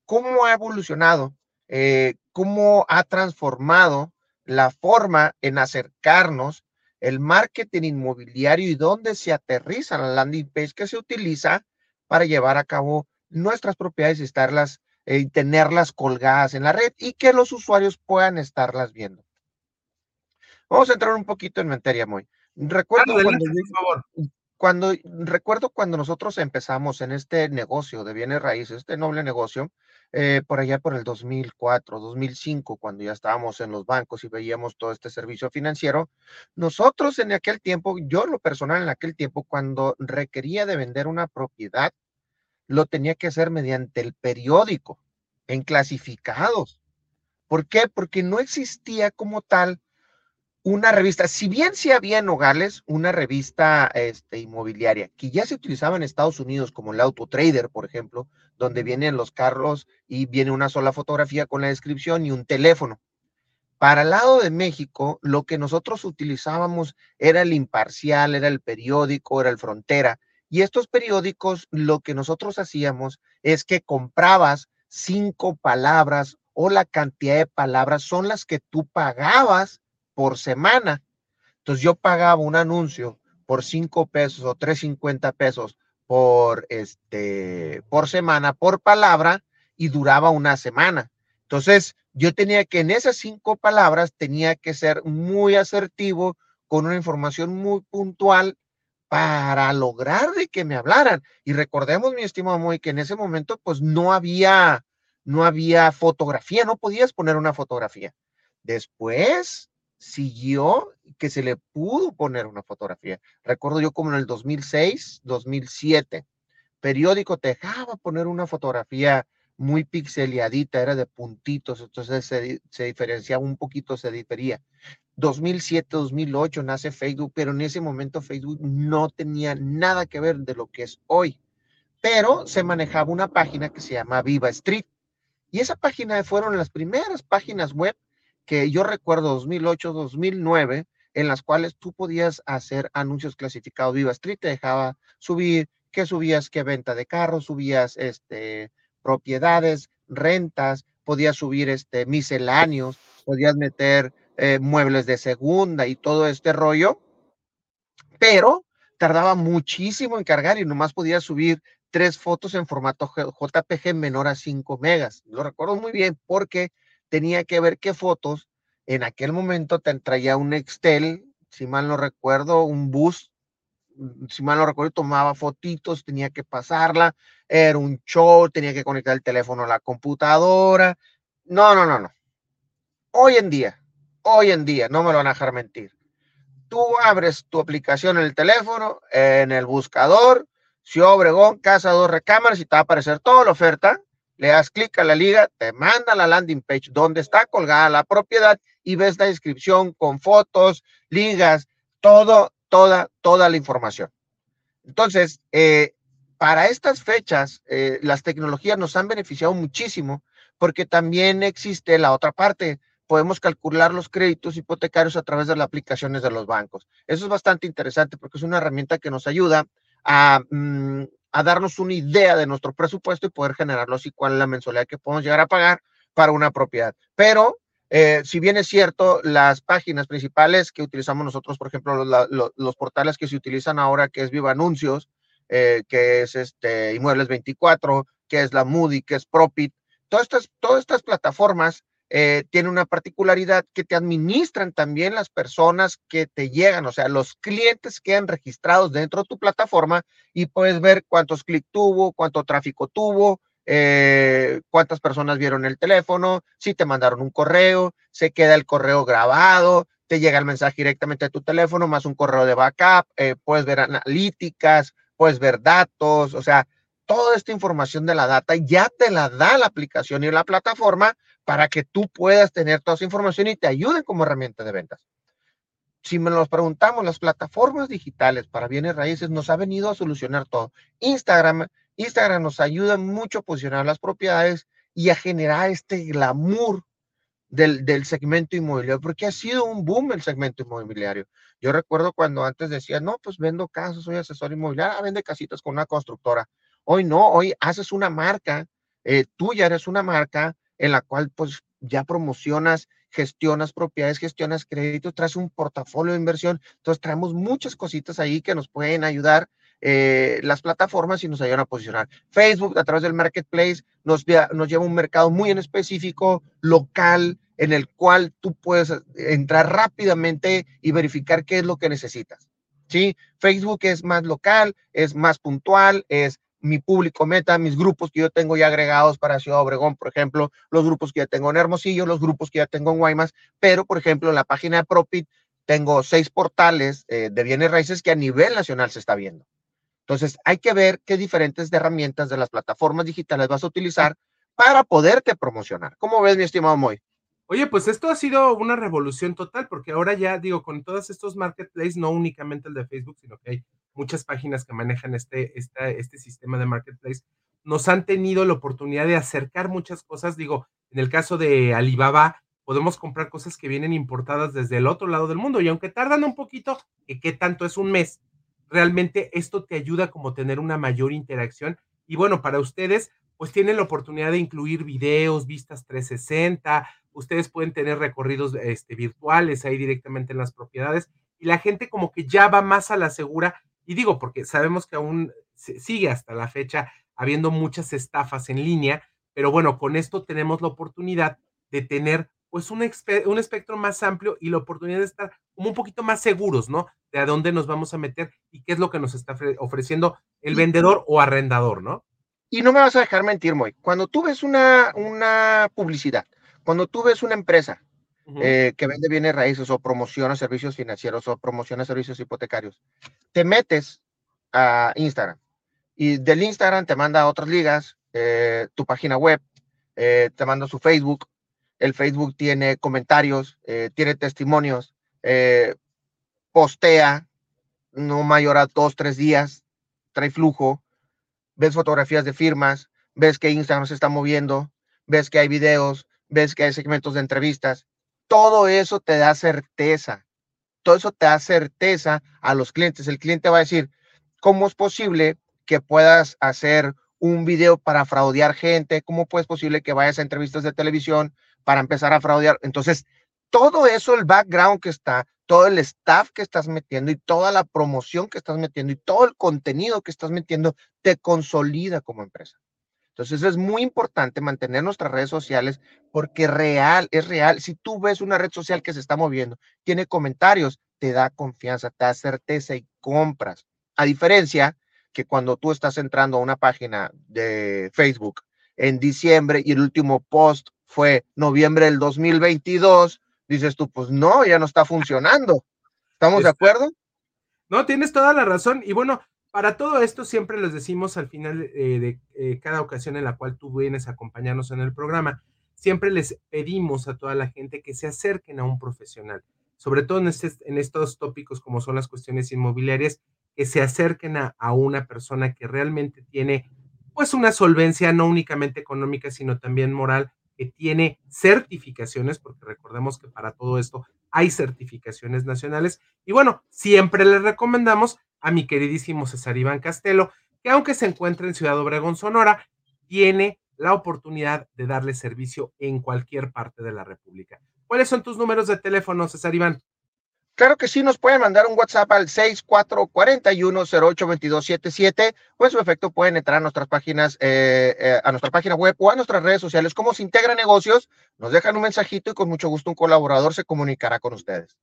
¿Cómo ha evolucionado? Eh, ¿Cómo ha transformado la forma en acercarnos el marketing inmobiliario y dónde se aterriza la landing page que se utiliza para llevar a cabo nuestras propiedades y estarlas y tenerlas colgadas en la red y que los usuarios puedan estarlas viendo. Vamos a entrar un poquito en materia, muy. Recuerdo cuando, cuando, recuerdo cuando nosotros empezamos en este negocio de bienes raíces, este noble negocio, eh, por allá por el 2004, 2005, cuando ya estábamos en los bancos y veíamos todo este servicio financiero, nosotros en aquel tiempo, yo lo personal en aquel tiempo, cuando requería de vender una propiedad, lo tenía que hacer mediante el periódico, en clasificados. ¿Por qué? Porque no existía como tal una revista, si bien sí había en Nogales una revista este, inmobiliaria que ya se utilizaba en Estados Unidos, como el Auto Trader, por ejemplo, donde vienen los carros y viene una sola fotografía con la descripción y un teléfono. Para el lado de México, lo que nosotros utilizábamos era el imparcial, era el periódico, era el frontera. Y estos periódicos, lo que nosotros hacíamos es que comprabas cinco palabras o la cantidad de palabras son las que tú pagabas por semana. Entonces yo pagaba un anuncio por cinco pesos o tres cincuenta pesos por este por semana por palabra y duraba una semana. Entonces yo tenía que en esas cinco palabras tenía que ser muy asertivo con una información muy puntual para lograr de que me hablaran. Y recordemos, mi estimado Moy, que en ese momento pues no había no había fotografía, no podías poner una fotografía. Después siguió que se le pudo poner una fotografía. Recuerdo yo como en el 2006, 2007, periódico te dejaba poner una fotografía muy pixeliadita, era de puntitos, entonces se, diferenciaba un poquito, se difería. 2007, 2008 nace Facebook, pero en ese momento Facebook no tenía nada que ver de lo que es hoy, pero se manejaba una página que se llama Viva Street. Y esa página fueron las primeras páginas web que yo recuerdo 2008, 2009, en las cuales tú podías hacer anuncios clasificados. Viva Street te dejaba subir, que subías, qué venta de carros, subías este, propiedades, rentas, podías subir este, misceláneos, podías meter eh, muebles de segunda y todo este rollo, pero tardaba muchísimo en cargar y nomás podías subir tres fotos en formato JPG menor a 5 megas. Lo recuerdo muy bien porque tenía que ver qué fotos. En aquel momento te traía un Excel, si mal no recuerdo, un bus, mm, si mal no recuerdo, tomaba fotitos, tenía que pasarla, era un show, tenía que conectar el teléfono a la computadora. No, no, no, no. Hoy en día, hoy en día, no me lo van a dejar mentir. Tú abres tu aplicación en el teléfono, en el buscador, si Obregón, casa dos recámaras y te va a aparecer toda la oferta le das clic a la liga, te manda la landing page donde está colgada la propiedad y ves la descripción con fotos, ligas, todo, toda, toda la información. Entonces, eh, para estas fechas, eh, las tecnologías nos han beneficiado muchísimo porque también existe la otra parte. Podemos calcular los créditos hipotecarios a través de las aplicaciones de los bancos. Eso es bastante interesante porque es una herramienta que nos ayuda a mm, darnos una idea de nuestro presupuesto y poder generarlo así cuál es la mensualidad que podemos llegar a pagar para una propiedad. Pero eh, si bien es cierto, las páginas principales que utilizamos nosotros, por ejemplo, los, portales que se utilizan ahora, que es Viva Anuncios, eh, que es este Inmuebles 24, que es la Moody, que es Propit, todas estas, todas estas plataformas eh, tiene una particularidad que te administran también las personas que te llegan, o sea, los clientes quedan registrados dentro de tu plataforma y puedes ver cuántos clics tuvo, cuánto tráfico tuvo, eh, cuántas personas vieron el teléfono, si te mandaron un correo, se queda el correo grabado, te llega el mensaje directamente a tu teléfono, más un correo de backup, eh, puedes ver analíticas, puedes ver datos, o sea, toda esta información de la data ya te la da la aplicación y la plataforma para que tú puedas tener toda esa información y te ayuden como herramienta de ventas. Si me los preguntamos, las plataformas digitales para bienes raíces nos ha venido a solucionar todo. Instagram, Instagram nos ayuda mucho a posicionar las propiedades y a generar este glamour del, del, segmento inmobiliario, porque ha sido un boom el segmento inmobiliario. Yo recuerdo cuando antes decía, no, pues vendo casas, soy asesor inmobiliario, ah, vende casitas con una constructora. Hoy no, hoy haces una marca, eh, tú ya eres una marca en la cual pues ya promocionas, gestionas propiedades, gestionas créditos, traes un portafolio de inversión. Entonces traemos muchas cositas ahí que nos pueden ayudar eh, las plataformas y nos ayudan a posicionar. Facebook a través del marketplace nos, nos lleva a un mercado muy en específico, local, en el cual tú puedes entrar rápidamente y verificar qué es lo que necesitas. ¿sí? Facebook es más local, es más puntual, es mi público meta, mis grupos que yo tengo ya agregados para Ciudad Obregón, por ejemplo, los grupos que ya tengo en Hermosillo, los grupos que ya tengo en Guaymas, pero, por ejemplo, en la página de Propit tengo seis portales eh, de bienes raíces que a nivel nacional se está viendo. Entonces, hay que ver qué diferentes herramientas de las plataformas digitales vas a utilizar para poderte promocionar. ¿Cómo ves, mi estimado Moy? Oye, pues esto ha sido una revolución total, porque ahora ya digo, con todos estos marketplaces, no únicamente el de Facebook, sino que hay muchas páginas que manejan este, este sistema de marketplace, nos han tenido la oportunidad de acercar muchas cosas. Digo, en el caso de Alibaba, podemos comprar cosas que vienen importadas desde el otro lado del mundo y aunque tardan un poquito, que qué tanto es un mes, realmente esto te ayuda como tener una mayor interacción y bueno, para ustedes, pues tienen la oportunidad de incluir videos, vistas 360, ustedes pueden tener recorridos este, virtuales ahí directamente en las propiedades y la gente como que ya va más a la segura y digo, porque sabemos que aún sigue hasta la fecha habiendo muchas estafas en línea, pero bueno, con esto tenemos la oportunidad de tener pues un, un espectro más amplio y la oportunidad de estar como un poquito más seguros, ¿no? De a dónde nos vamos a meter y qué es lo que nos está ofreciendo el vendedor o arrendador, ¿no? Y no me vas a dejar mentir, Moy. Cuando tú ves una, una publicidad, cuando tú ves una empresa eh, que vende bienes raíces o promociona servicios financieros o promociona servicios hipotecarios. Te metes a Instagram y del Instagram te manda a otras ligas, eh, tu página web, eh, te manda su Facebook. El Facebook tiene comentarios, tiene testimonios, postea, no mayor a dos, tres días, trae flujo, ves fotografías de firmas, ves que Instagram se está moviendo, ves que hay videos, ves que hay segmentos de entrevistas todo eso te da certeza. Todo eso te da certeza a los clientes. El cliente va a decir, ¿cómo es posible que puedas hacer un video para fraudear gente? ¿Cómo es posible que vayas a entrevistas de televisión para empezar a fraudear? Entonces, todo eso, el background que está, todo el staff que estás metiendo y toda la promoción que estás metiendo y todo el contenido que estás metiendo, te consolida como empresa. Entonces es muy importante mantener nuestras redes sociales porque real, es real. Si tú ves una red social que se está moviendo, tiene comentarios, te da confianza, te da certeza y compras. A diferencia que cuando tú estás entrando a una página de Facebook en diciembre y el último post fue noviembre del 2022, dices tú, pues no, ya no está funcionando. ¿Estamos de acuerdo? No, tienes toda la razón. Y bueno, para todo esto siempre les decimos al final eh, de eh, cada ocasión en la cual tú vienes a acompañarnos en el programa, siempre les pedimos a toda la gente que se acerquen a un profesional, sobre todo en, este, en estos tópicos como son las cuestiones inmobiliarias, que se acerquen a, a una persona que realmente tiene pues una solvencia no únicamente económica, sino también moral, que tiene certificaciones, porque recordemos que para todo esto hay certificaciones nacionales. Y bueno, siempre les recomendamos a mi queridísimo César Iván Castelo, que aunque se encuentra en Ciudad Obregón, Sonora, tiene la oportunidad de darle servicio en cualquier parte de la República. ¿Cuáles son tus números de teléfono, César Iván? Claro que sí, nos pueden mandar un WhatsApp al 6441082277 o en su efecto pueden entrar a nuestras páginas, eh, eh, a nuestra página web o a nuestras redes sociales como se integra negocios, nos dejan un mensajito y con mucho gusto un colaborador se comunicará con ustedes.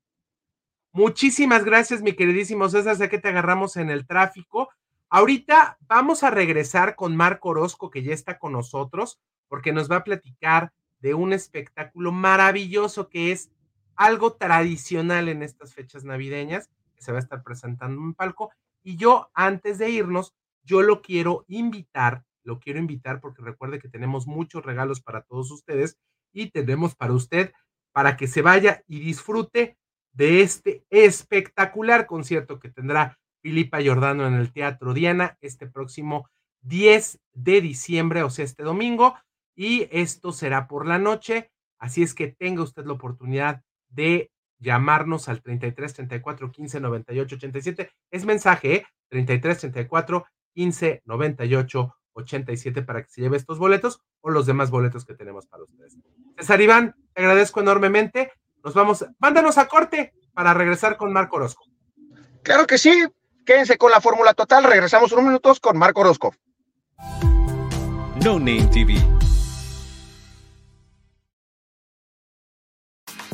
Muchísimas gracias, mi queridísimo César. Sé que te agarramos en el tráfico. Ahorita vamos a regresar con Marco Orozco, que ya está con nosotros, porque nos va a platicar de un espectáculo maravilloso que es algo tradicional en estas fechas navideñas, que se va a estar presentando en palco. Y yo, antes de irnos, yo lo quiero invitar, lo quiero invitar porque recuerde que tenemos muchos regalos para todos ustedes y tenemos para usted para que se vaya y disfrute de este espectacular concierto que tendrá Filipa Giordano en el Teatro Diana este próximo 10 de diciembre, o sea, este domingo, y esto será por la noche, así es que tenga usted la oportunidad de llamarnos al 33 34 15 98 87. Es mensaje, ¿eh? 33 34 15 98 87 para que se lleve estos boletos o los demás boletos que tenemos para ustedes. César Iván, te agradezco enormemente. Nos vamos, mándanos a corte para regresar con Marco Orozco. Claro que sí, quédense con la fórmula total, regresamos unos minutos con Marco Orozco. No Name TV.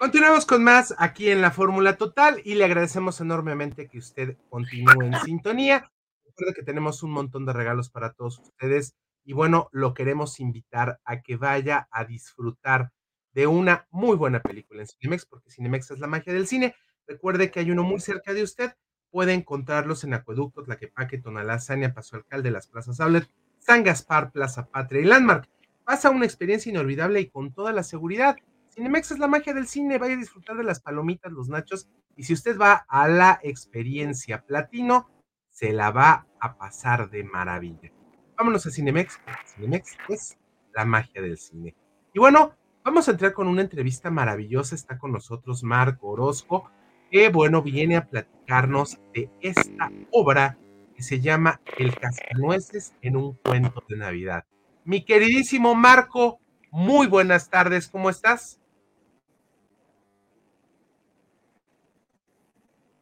Continuamos con más aquí en la Fórmula Total y le agradecemos enormemente que usted continúe en sintonía. Recuerde que tenemos un montón de regalos para todos ustedes y bueno, lo queremos invitar a que vaya a disfrutar de una muy buena película en Cinemex, porque Cinemex es la magia del cine. Recuerde que hay uno muy cerca de usted. Puede encontrarlos en Acueducto, Tlaquepaque, Tonalá, Sania, Paso Alcalde, Las Plazas Outlet, San Gaspar, Plaza Patria y Landmark. Pasa una experiencia inolvidable y con toda la seguridad. Cinemex es la magia del cine, vaya a disfrutar de las palomitas, los nachos, y si usted va a la experiencia platino, se la va a pasar de maravilla. Vámonos a Cinemex, Cinemex es la magia del cine. Y bueno, vamos a entrar con una entrevista maravillosa, está con nosotros Marco Orozco, que bueno, viene a platicarnos de esta obra que se llama El Cascanueces en un cuento de Navidad. Mi queridísimo Marco, muy buenas tardes, ¿cómo estás?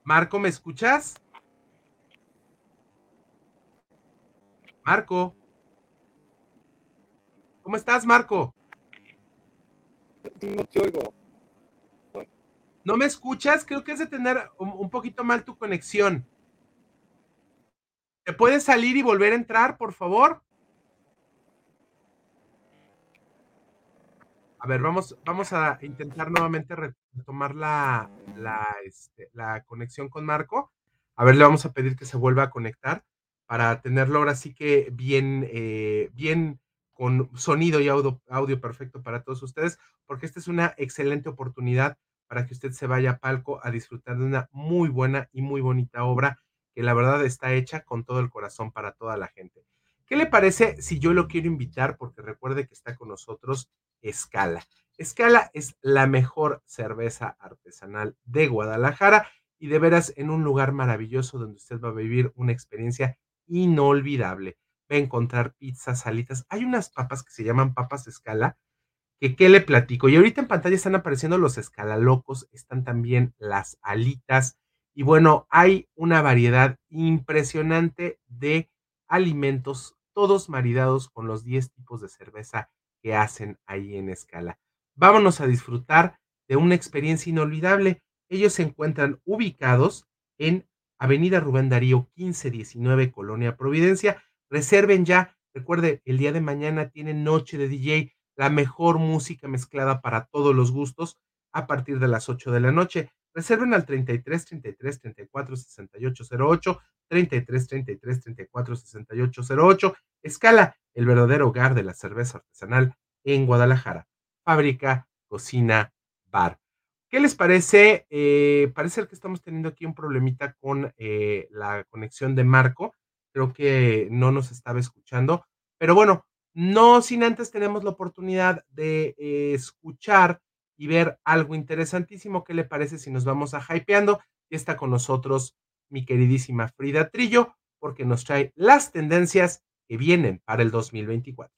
Marco, ¿me escuchas? Marco. ¿Cómo estás, Marco? No te oigo. ¿No me escuchas? Creo que es de tener un, poquito mal tu conexión. ¿Te puedes salir y volver a entrar, por favor? A ver, vamos, vamos a intentar nuevamente retomar la, este, la conexión con Marco. A ver, le vamos a pedir que se vuelva a conectar para tenerlo ahora sí que bien, eh, bien con sonido y audio, audio perfecto para todos ustedes, porque esta es una excelente oportunidad para que usted se vaya a palco a disfrutar de una muy buena y muy bonita obra que la verdad está hecha con todo el corazón para toda la gente. ¿Qué le parece si yo lo quiero invitar? Porque recuerde que está con nosotros Escala. Escala es la mejor cerveza artesanal de Guadalajara y de veras en un lugar maravilloso donde usted va a vivir una experiencia inolvidable. Va a encontrar pizzas, salitas. Hay unas papas que se llaman papas escala, que qué le platico. Y ahorita en pantalla están apareciendo los escalalocos, están también las alitas. Y bueno, hay una variedad impresionante de alimentos, todos maridados con los 10 tipos de cerveza que hacen ahí en escala. Vámonos a disfrutar de una experiencia inolvidable. Ellos se encuentran ubicados en Avenida Rubén Darío 1519, Colonia Providencia. Reserven ya. Recuerde, el día de mañana tienen noche de DJ, la mejor música mezclada para todos los gustos a partir de las 8 de la noche. Reserven al 33 33 34 68 08, 33 33 34 68 08. Escala, el verdadero hogar de la cerveza artesanal en Guadalajara. Fábrica, cocina, bar. ¿Qué les parece? Eh, parece que estamos teniendo aquí un problemita con eh, la conexión de Marco. creo que no nos estaba escuchando. Pero bueno, no sin antes tenemos la oportunidad de eh, escuchar y ver algo interesantísimo. ¿Qué le parece si nos vamos a hypeando? Y está con nosotros mi queridísima Frida Trillo, porque nos trae las tendencias que vienen para el 2024.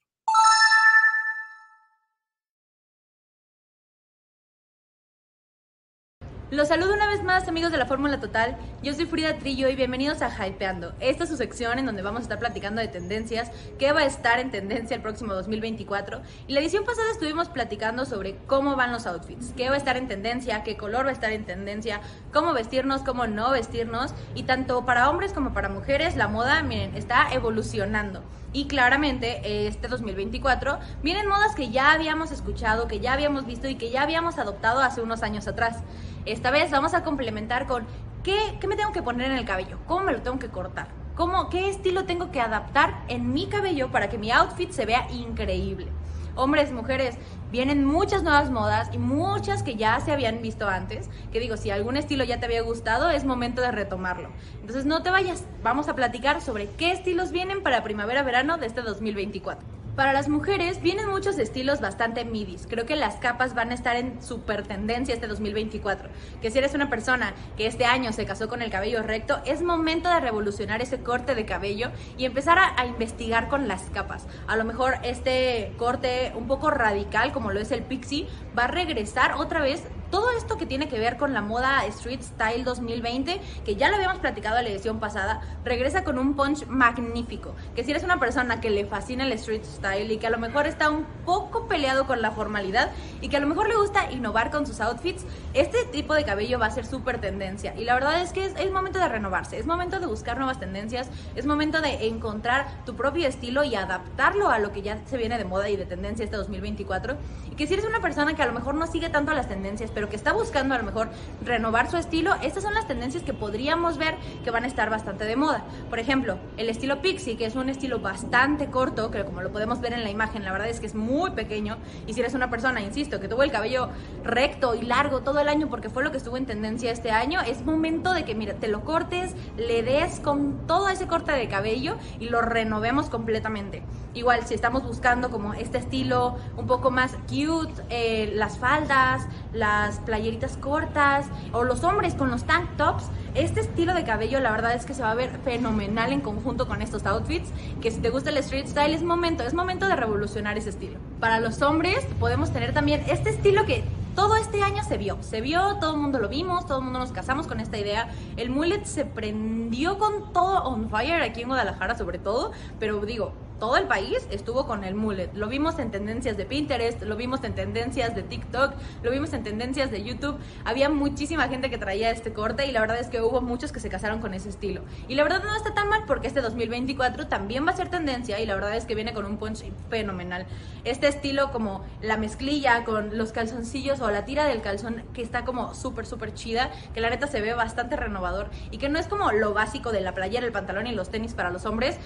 Los saludo una vez más amigos de la Fórmula Total, yo soy Frida Trillo y bienvenidos a Hypeando. Esta es su sección en donde vamos a estar platicando de tendencias, qué va a estar en tendencia el próximo 2024. Y la edición pasada estuvimos platicando sobre cómo van los outfits, qué va a estar en tendencia, qué color va a estar en tendencia, cómo vestirnos, cómo no vestirnos. Y tanto para hombres como para mujeres la moda, miren, está evolucionando. Y claramente este 2024 vienen modas que ya habíamos escuchado, que ya habíamos visto y que ya habíamos adoptado hace unos años atrás. Esta vez vamos a complementar con qué, qué me tengo que poner en el cabello, cómo me lo tengo que cortar, cómo, qué estilo tengo que adaptar en mi cabello para que mi outfit se vea increíble. Hombres, mujeres, vienen muchas nuevas modas y muchas que ya se habían visto antes, que digo, si algún estilo ya te había gustado, es momento de retomarlo. Entonces no te vayas, vamos a platicar sobre qué estilos vienen para primavera-verano de este 2024. Para las mujeres vienen muchos estilos bastante midis. Creo que las capas van a estar en super tendencia este 2024. Que si eres una persona que este año se casó con el cabello recto, es momento de revolucionar ese corte de cabello y empezar a, a investigar con las capas. A lo mejor este corte un poco radical como lo es el pixie va a regresar otra vez todo esto que tiene que ver con la moda Street Style 2020, que ya lo habíamos platicado en la edición pasada, regresa con un punch magnífico. Que si eres una persona que le fascina el Street Style y que a lo mejor está un poco peleado con la formalidad y que a lo mejor le gusta innovar con sus outfits, este tipo de cabello va a ser súper tendencia. Y la verdad es que es, momento de renovarse, es momento de buscar nuevas tendencias, es momento de encontrar tu propio estilo y adaptarlo a lo que ya se viene de moda y de tendencia este 2024. Y que si eres una persona que a lo mejor no sigue tanto las tendencias, que está buscando a lo mejor renovar su estilo, estas son las tendencias que podríamos ver que van a estar bastante de moda. Por ejemplo, el estilo pixie, que es un estilo bastante corto, que como lo podemos ver en la imagen, la verdad es que es muy pequeño. Y si eres una persona, insisto, que tuvo el cabello recto y largo todo el año porque fue lo que estuvo en tendencia este año, es momento de que, mira, te lo cortes, le des con todo ese corte de cabello y lo renovemos completamente. Igual, si estamos buscando como este estilo un poco más cute, eh, las faldas, las playeritas cortas o los hombres con los tank tops, este estilo de cabello la verdad es que se va a ver fenomenal en conjunto con estos outfits, que si te gusta el street style es momento, es momento de revolucionar ese estilo. Para los hombres podemos tener también este estilo que todo este año se vio, se vio, todo el mundo lo vimos, todo el mundo nos casamos con esta idea. El mullet se prendió con todo on fire aquí en Guadalajara sobre todo, pero digo, todo el país estuvo con el mullet. Lo vimos en tendencias de Pinterest, lo vimos en tendencias de TikTok, lo vimos en tendencias de YouTube. Había muchísima gente que traía este corte y la verdad es que hubo muchos que se casaron con ese estilo. Y la verdad no está tan mal porque este 2024 también va a ser tendencia y la verdad es que viene con un punch fenomenal. Este estilo como la mezclilla con los calzoncillos o la tira del calzón que está como súper, súper chida, que la neta se ve bastante renovador y que no es como lo básico de la playera, el pantalón y los tenis para los hombres.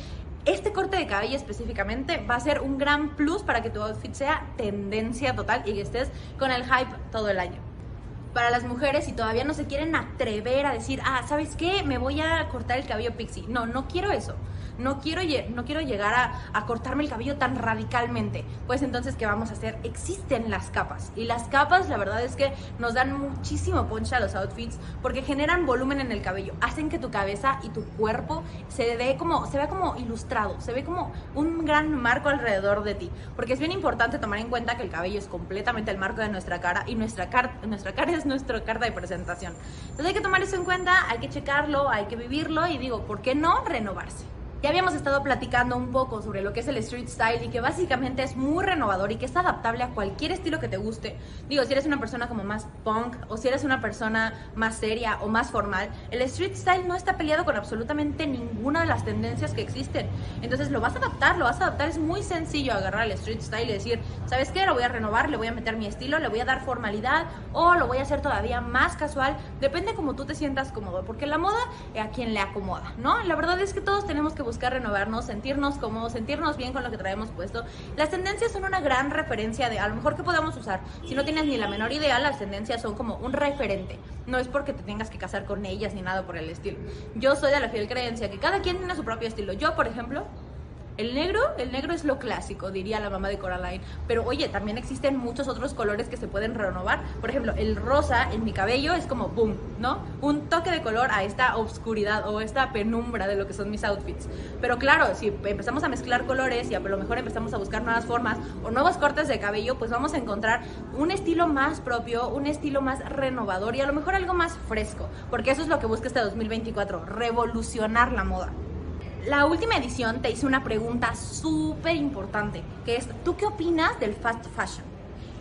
Este corte de cabello específicamente va a ser un gran plus para que tu outfit sea tendencia total y que estés con el hype todo el año. Para las mujeres, si todavía no se quieren atrever a decir, ah, ¿sabes qué? Me voy a cortar el cabello pixie. No, no quiero eso no quiero, no quiero llegar a, cortarme el cabello tan radicalmente. Pues entonces, ¿qué vamos a hacer? Existen las capas. Y las capas, la verdad es que nos dan muchísimo punch a los outfits porque generan volumen en el cabello. Hacen que tu cabeza y tu cuerpo se ve como, se vea como ilustrado, se ve como un gran marco alrededor de ti. Porque es bien importante tomar en cuenta que el cabello es completamente el marco de nuestra cara y nuestra, cara nuestra cara es nuestra carta de presentación. Entonces hay que tomar eso en cuenta, hay que checarlo, hay que vivirlo y digo, ¿por qué no renovarse? Ya habíamos estado platicando un poco sobre lo que es el street style y que básicamente es muy renovador y que es adaptable a cualquier estilo que te guste. Digo, si eres una persona como más punk o si eres una persona más seria o más formal, el street style no está peleado con absolutamente ninguna de las tendencias que existen. Entonces lo vas a adaptar, lo vas a adaptar. Es muy sencillo agarrar el street style y decir, ¿sabes qué? Lo voy a renovar, le voy a meter mi estilo, le voy a dar formalidad o lo voy a hacer todavía más casual. Depende como tú te sientas cómodo, porque la moda a quien le acomoda, ¿no? La verdad es que todos tenemos que buscar renovarnos, sentirnos cómodos, sentirnos bien con lo que traemos puesto. Las tendencias son una gran referencia de a lo mejor que podemos usar. Si no tienes ni la menor idea, las tendencias son como un referente. No es porque te tengas que casar con ellas ni nada por el estilo. Yo soy de la fiel creencia que cada quien tiene su propio estilo. Yo, por ejemplo, el negro, el negro es lo clásico, diría la mamá de Coraline. Pero oye, también existen muchos otros colores que se pueden renovar. Por ejemplo, el rosa en mi cabello es como boom, ¿no? Un toque de color a esta oscuridad o esta penumbra de lo que son mis outfits. Pero claro, si empezamos a mezclar colores y a lo mejor empezamos a buscar nuevas formas o nuevos cortes de cabello, pues vamos a encontrar un estilo más propio, un estilo más renovador y a lo mejor algo más fresco. Porque eso es lo que busca este 2024, revolucionar la moda la última edición te hice una pregunta súper importante, que es, ¿tú qué opinas del fast fashion?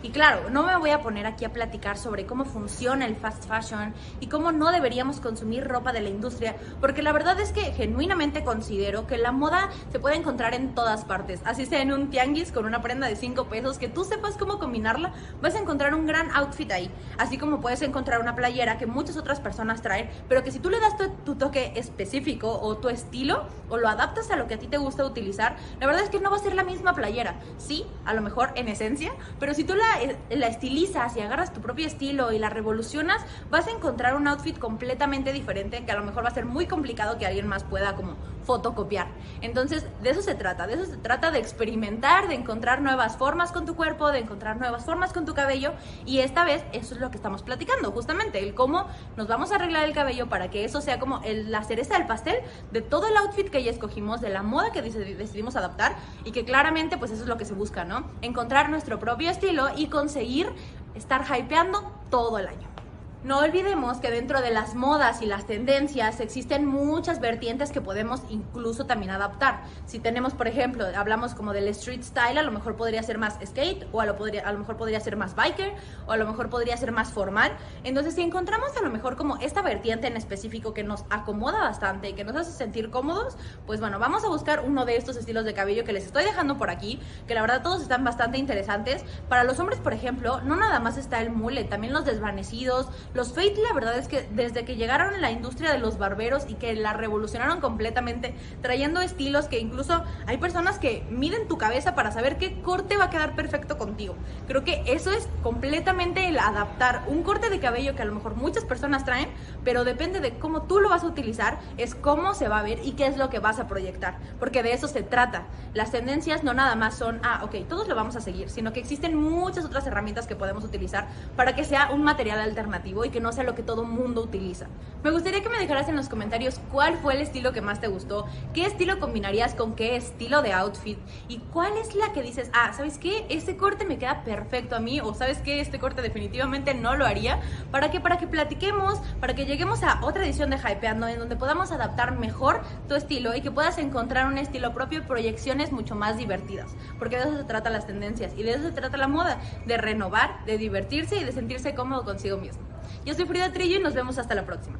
Y claro, no me voy a poner aquí a platicar sobre cómo funciona el fast fashion y cómo no deberíamos consumir ropa de la industria, porque la verdad es que genuinamente considero que la moda se puede encontrar en todas partes. Así sea en un tianguis con una prenda de 5 pesos, que tú sepas cómo combinarla, vas a encontrar un gran outfit ahí. Así como puedes encontrar una playera que muchas otras personas traen, pero que si tú le das tu, toque específico o tu estilo o lo adaptas a lo que a ti te gusta utilizar, la verdad es que no va a ser la misma playera. Sí, a lo mejor en esencia, pero si tú la la, estilizas y agarras tu propio estilo y la revolucionas, vas a encontrar un outfit completamente diferente que a lo mejor va a ser muy complicado que alguien más pueda como fotocopiar. Entonces, de eso se trata, de eso se trata de experimentar, de encontrar nuevas formas con tu cuerpo, de encontrar nuevas formas con tu cabello y esta vez eso es lo que estamos platicando, justamente el cómo nos vamos a arreglar el cabello para que eso sea como el, la cereza del pastel de todo el outfit que ya escogimos, de la moda que decidimos adaptar y que claramente pues eso es lo que se busca, ¿no? Encontrar nuestro propio estilo y conseguir estar hypeando todo el año. No olvidemos que dentro de las modas y las tendencias existen muchas vertientes que podemos incluso también adaptar. Si tenemos, por ejemplo, hablamos como del street style, a lo mejor podría ser más skate, o a lo, podría, a lo mejor podría ser más biker, o a lo mejor podría ser más formal. Entonces, si encontramos a lo mejor como esta vertiente en específico que nos acomoda bastante y que nos hace sentir cómodos, pues bueno, vamos a buscar uno de estos estilos de cabello que les estoy dejando por aquí, que la verdad todos están bastante interesantes. Para los hombres, por ejemplo, no nada más está el mule, también los desvanecidos, los fade, la verdad es que desde que llegaron a la industria de los barberos y que la revolucionaron completamente, trayendo estilos que incluso hay personas que miden tu cabeza para saber qué corte va a quedar perfecto contigo. Creo que eso es completamente el adaptar un corte de cabello que a lo mejor muchas personas traen, pero depende de cómo tú lo vas a utilizar, es cómo se va a ver y qué es lo que vas a proyectar, porque de eso se trata. Las tendencias no nada más son, ah, ok, todos lo vamos a seguir, sino que existen muchas otras herramientas que podemos utilizar para que sea un material alternativo y que no sea lo que todo mundo utiliza. Me gustaría que me dejaras en los comentarios cuál fue el estilo que más te gustó, qué estilo combinarías con qué estilo de outfit y cuál es la que dices, ah, ¿sabes qué? Este corte me queda perfecto a mí o ¿sabes qué? Este corte definitivamente no lo haría. ¿Para que Para que platiquemos, para que lleguemos a otra edición de Hypeando en donde podamos adaptar mejor tu estilo y que puedas encontrar un estilo propio y proyecciones mucho más divertidas. Porque de eso se trata las tendencias y de eso se trata la moda, de renovar, de divertirse y de sentirse cómodo consigo mismo. Yo soy Frida Trillo y nos vemos hasta la próxima.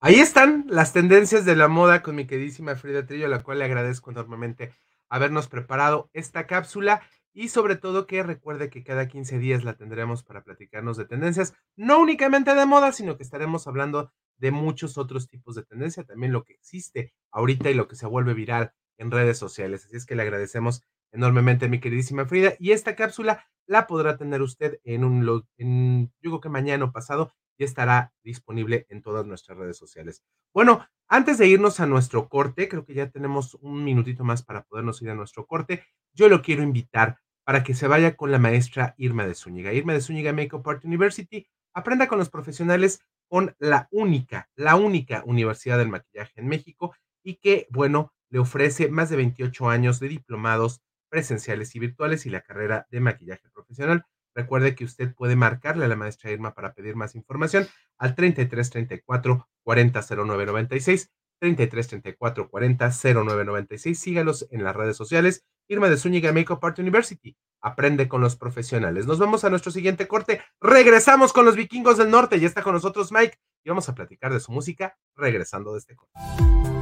Ahí están las tendencias de la moda con mi queridísima Frida Trillo, a la cual le agradezco enormemente habernos preparado esta cápsula y sobre todo que recuerde que cada 15 días la tendremos para platicarnos de tendencias, no únicamente de moda, sino que estaremos hablando de muchos otros tipos de tendencia, también lo que existe ahorita y lo que se vuelve viral en redes sociales. Así es que le agradecemos enormemente mi queridísima Frida. Y esta cápsula la podrá tener usted en un, en, yo creo que mañana o pasado, y estará disponible en todas nuestras redes sociales. Bueno, antes de irnos a nuestro corte, creo que ya tenemos un minutito más para podernos ir a nuestro corte. Yo lo quiero invitar para que se vaya con la maestra Irma de Zúñiga. Irma de Zúñiga Makeup Art University. Aprenda con los profesionales con la única, la única universidad del maquillaje en México y que, bueno, le ofrece más de 28 años de diplomados presenciales y virtuales y la carrera de maquillaje profesional. Recuerde que usted puede marcarle a la maestra Irma para pedir más información al 33 34 40 09 96, 33 34 40 09 96. Sígalos en las redes sociales. Irma de Zúñiga Makeup Art University. Aprende con los profesionales. Nos vamos a nuestro siguiente corte. Regresamos con los vikingos del norte. Ya está con nosotros Mike y vamos a platicar de su música regresando de este corte.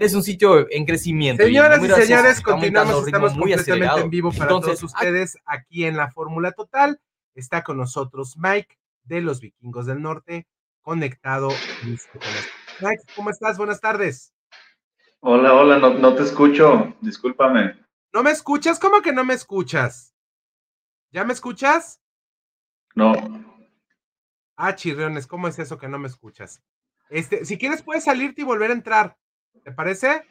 Es un sitio en crecimiento. Señoras y, señores, continuamos, estamos muy completamente acelerado. en vivo para Entonces, todos ustedes aquí en la Fórmula Total. Está con nosotros Mike de los Vikingos del Norte, conectado. Mike, ¿cómo estás? Buenas tardes. Hola, hola, no, no te escucho, discúlpame. ¿No me escuchas? ¿Cómo que no me escuchas? ¿Ya me escuchas? No, Ah, chirriones, ¿cómo es eso que no me escuchas? Este, si quieres puedes salirte y volver a entrar. ¿Te parece?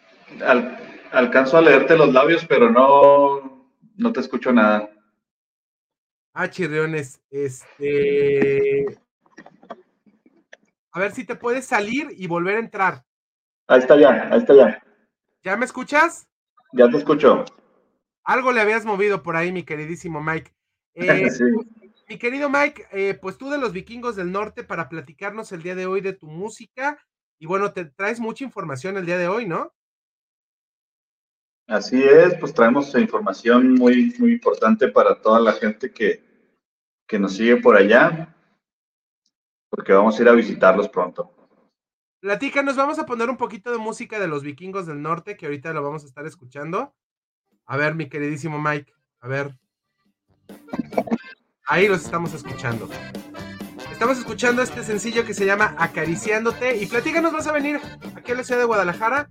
al- alcanzo a leerte los labios, pero no, no te escucho nada. Ah, chirriones, este. A ver si te puedes salir y volver a entrar. Ahí está ya, ahí está ya. ¿Ya me escuchas? Ya te escucho. Algo le habías movido por ahí, mi queridísimo Mike. Eh, Sí. Mi querido Mike, eh, pues tú de los vikingos del norte para platicarnos el día de hoy de tu música. Y bueno, te traes mucha información el día de hoy, ¿no? Así es, pues traemos información muy, muy importante para toda la gente que, que nos sigue por allá, porque vamos a ir a visitarlos pronto. Platícanos, vamos a poner un poquito de música de los vikingos del norte, que ahorita lo vamos a estar escuchando. A ver, mi queridísimo Mike, a ver. Ahí los estamos escuchando. Estamos escuchando este sencillo que se llama Acariciándote. Y platícanos, ¿vas a venir aquí a la ciudad de Guadalajara?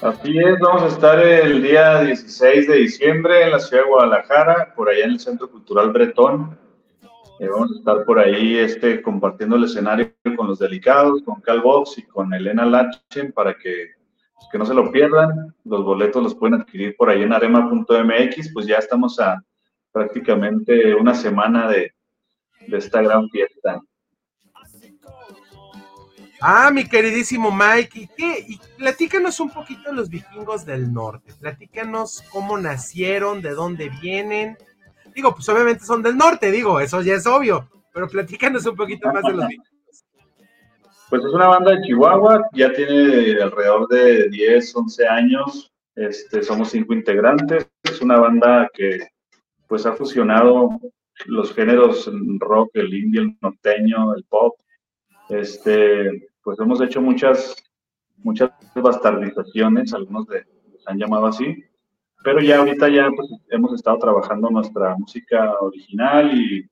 Así es, vamos a estar el día 16 de diciembre en la ciudad de Guadalajara, por allá en el Centro Cultural Bretón. Eh, vamos a estar por ahí este, compartiendo el escenario con los delicados, con Cal Box y con Elena Lachen para que, pues, que no se lo pierdan. Los boletos los pueden adquirir por ahí en arema.mx, pues ya estamos a prácticamente una semana de, de esta gran fiesta. Ah, mi queridísimo Mike, ¿y qué? Y platícanos un poquito de los vikingos del norte. Platícanos cómo nacieron, de dónde vienen. Digo, pues obviamente son del norte, digo, eso ya es obvio. Pero platícanos un poquito más de los vikingos. Pues es una banda de Chihuahua, ya tiene alrededor de 10, 11 años. Este, somos cinco integrantes. Es una banda que pues ha fusionado los géneros rock, el indie, el norteño, el pop. Este, pues hemos hecho muchas, muchas bastardizaciones, algunos de, han llamado así, pero ya ahorita ya pues, hemos estado trabajando nuestra música original y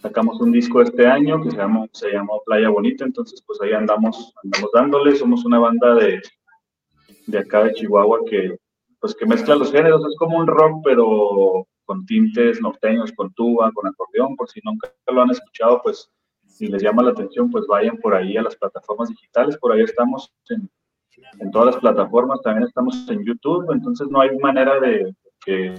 sacamos un disco este año que se llama, se llamó Playa Bonita, entonces pues ahí andamos, andamos dándole, somos una banda de, de acá de Chihuahua que pues que mezcla los géneros, es como un rock pero con tintes norteños, con tuba, con acordeón, por si nunca lo han escuchado, pues si les llama la atención, pues vayan por ahí a las plataformas digitales, por ahí estamos en, en todas las plataformas, también estamos en YouTube, entonces no hay manera de que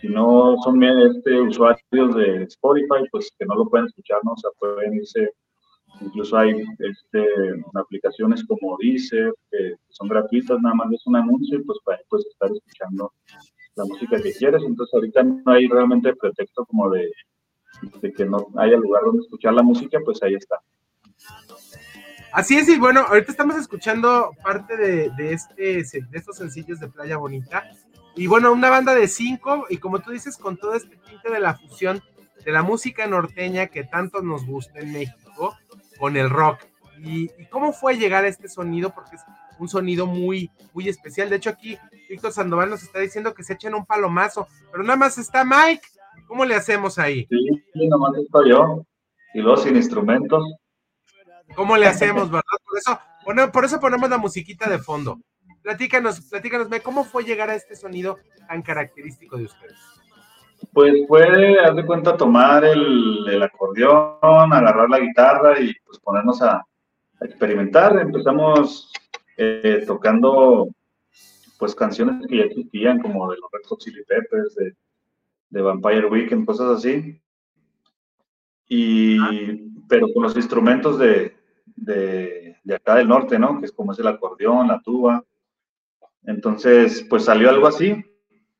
si no son este, usuarios de Spotify, pues que no lo pueden escuchar, ¿no? O sea, pueden irse, incluso hay este, aplicaciones como Deezer, que son gratuitas, nada más es un anuncio y pues puedes estar escuchando la música que quieres, entonces ahorita no hay realmente pretexto como de, que no haya lugar donde escuchar la música, pues ahí está. Así es, y bueno, ahorita estamos escuchando parte de, de, este, de estos sencillos de Playa Bonita. Y bueno, una banda de cinco, y como tú dices, con todo este tinte de la fusión de la música norteña que tanto nos gusta en México, con el rock. ¿Y, cómo fue llegar a este sonido? Porque un sonido muy, muy especial. De hecho, aquí Víctor Sandoval nos está diciendo que se echen un palomazo, pero nada más está Mike. ¿Cómo le hacemos ahí? Sí, sí nomás estoy yo. Y luego sin instrumentos. ¿Cómo le hacemos, verdad? Por eso, bueno, por eso ponemos la musiquita de fondo. Platícanos, platícanos, ¿cómo fue llegar a este sonido tan característico de ustedes? Pues fue, haz de cuenta, tomar el, acordeón, agarrar la guitarra y pues ponernos a, experimentar. Empezamos eh, tocando pues canciones que ya existían, como de los Red Hot Chili Peppers, de, Vampire Weekend, cosas así. Y, pero con los instrumentos de, de, de, acá del norte, ¿no? Que es como es el acordeón, la tuba, entonces, pues salió algo así.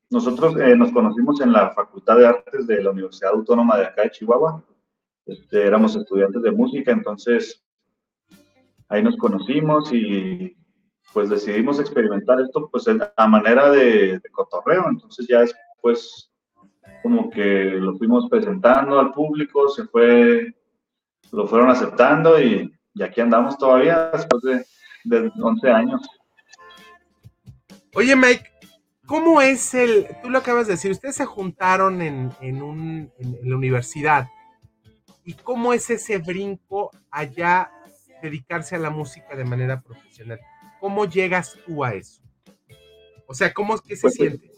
Nosotros eh, nos conocimos en la Facultad de Artes de la Universidad Autónoma de acá de Chihuahua. Este, éramos estudiantes de música, entonces ahí nos conocimos y pues decidimos experimentar esto pues a manera de, cotorreo. Entonces ya después como que lo fuimos presentando al público, se fue, lo fueron aceptando y, aquí andamos todavía después de, de 11 años. Oye, Mike, ¿cómo es el, tú lo acabas de decir, ustedes se juntaron en, un, en, la universidad, ¿y cómo es ese brinco allá dedicarse a la música de manera profesional? ¿Cómo llegas tú a eso? O sea, ¿cómo es que se pues, siente?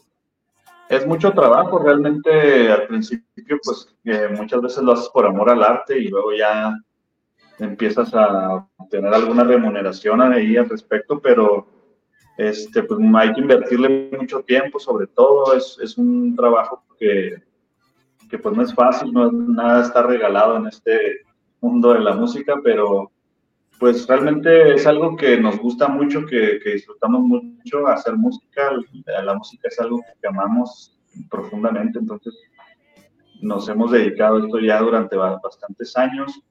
Es mucho trabajo, realmente al principio, pues muchas veces lo haces por amor al arte y luego ya empiezas a tener alguna remuneración ahí al respecto, pero este, pues hay que invertirle mucho tiempo, sobre todo es, es un trabajo que, que, pues no es fácil, no nada está regalado en este mundo de la música, pero pues realmente es algo que nos gusta mucho, que, disfrutamos mucho hacer música, la música es algo que amamos profundamente, entonces nos hemos dedicado a esto ya durante bastantes años.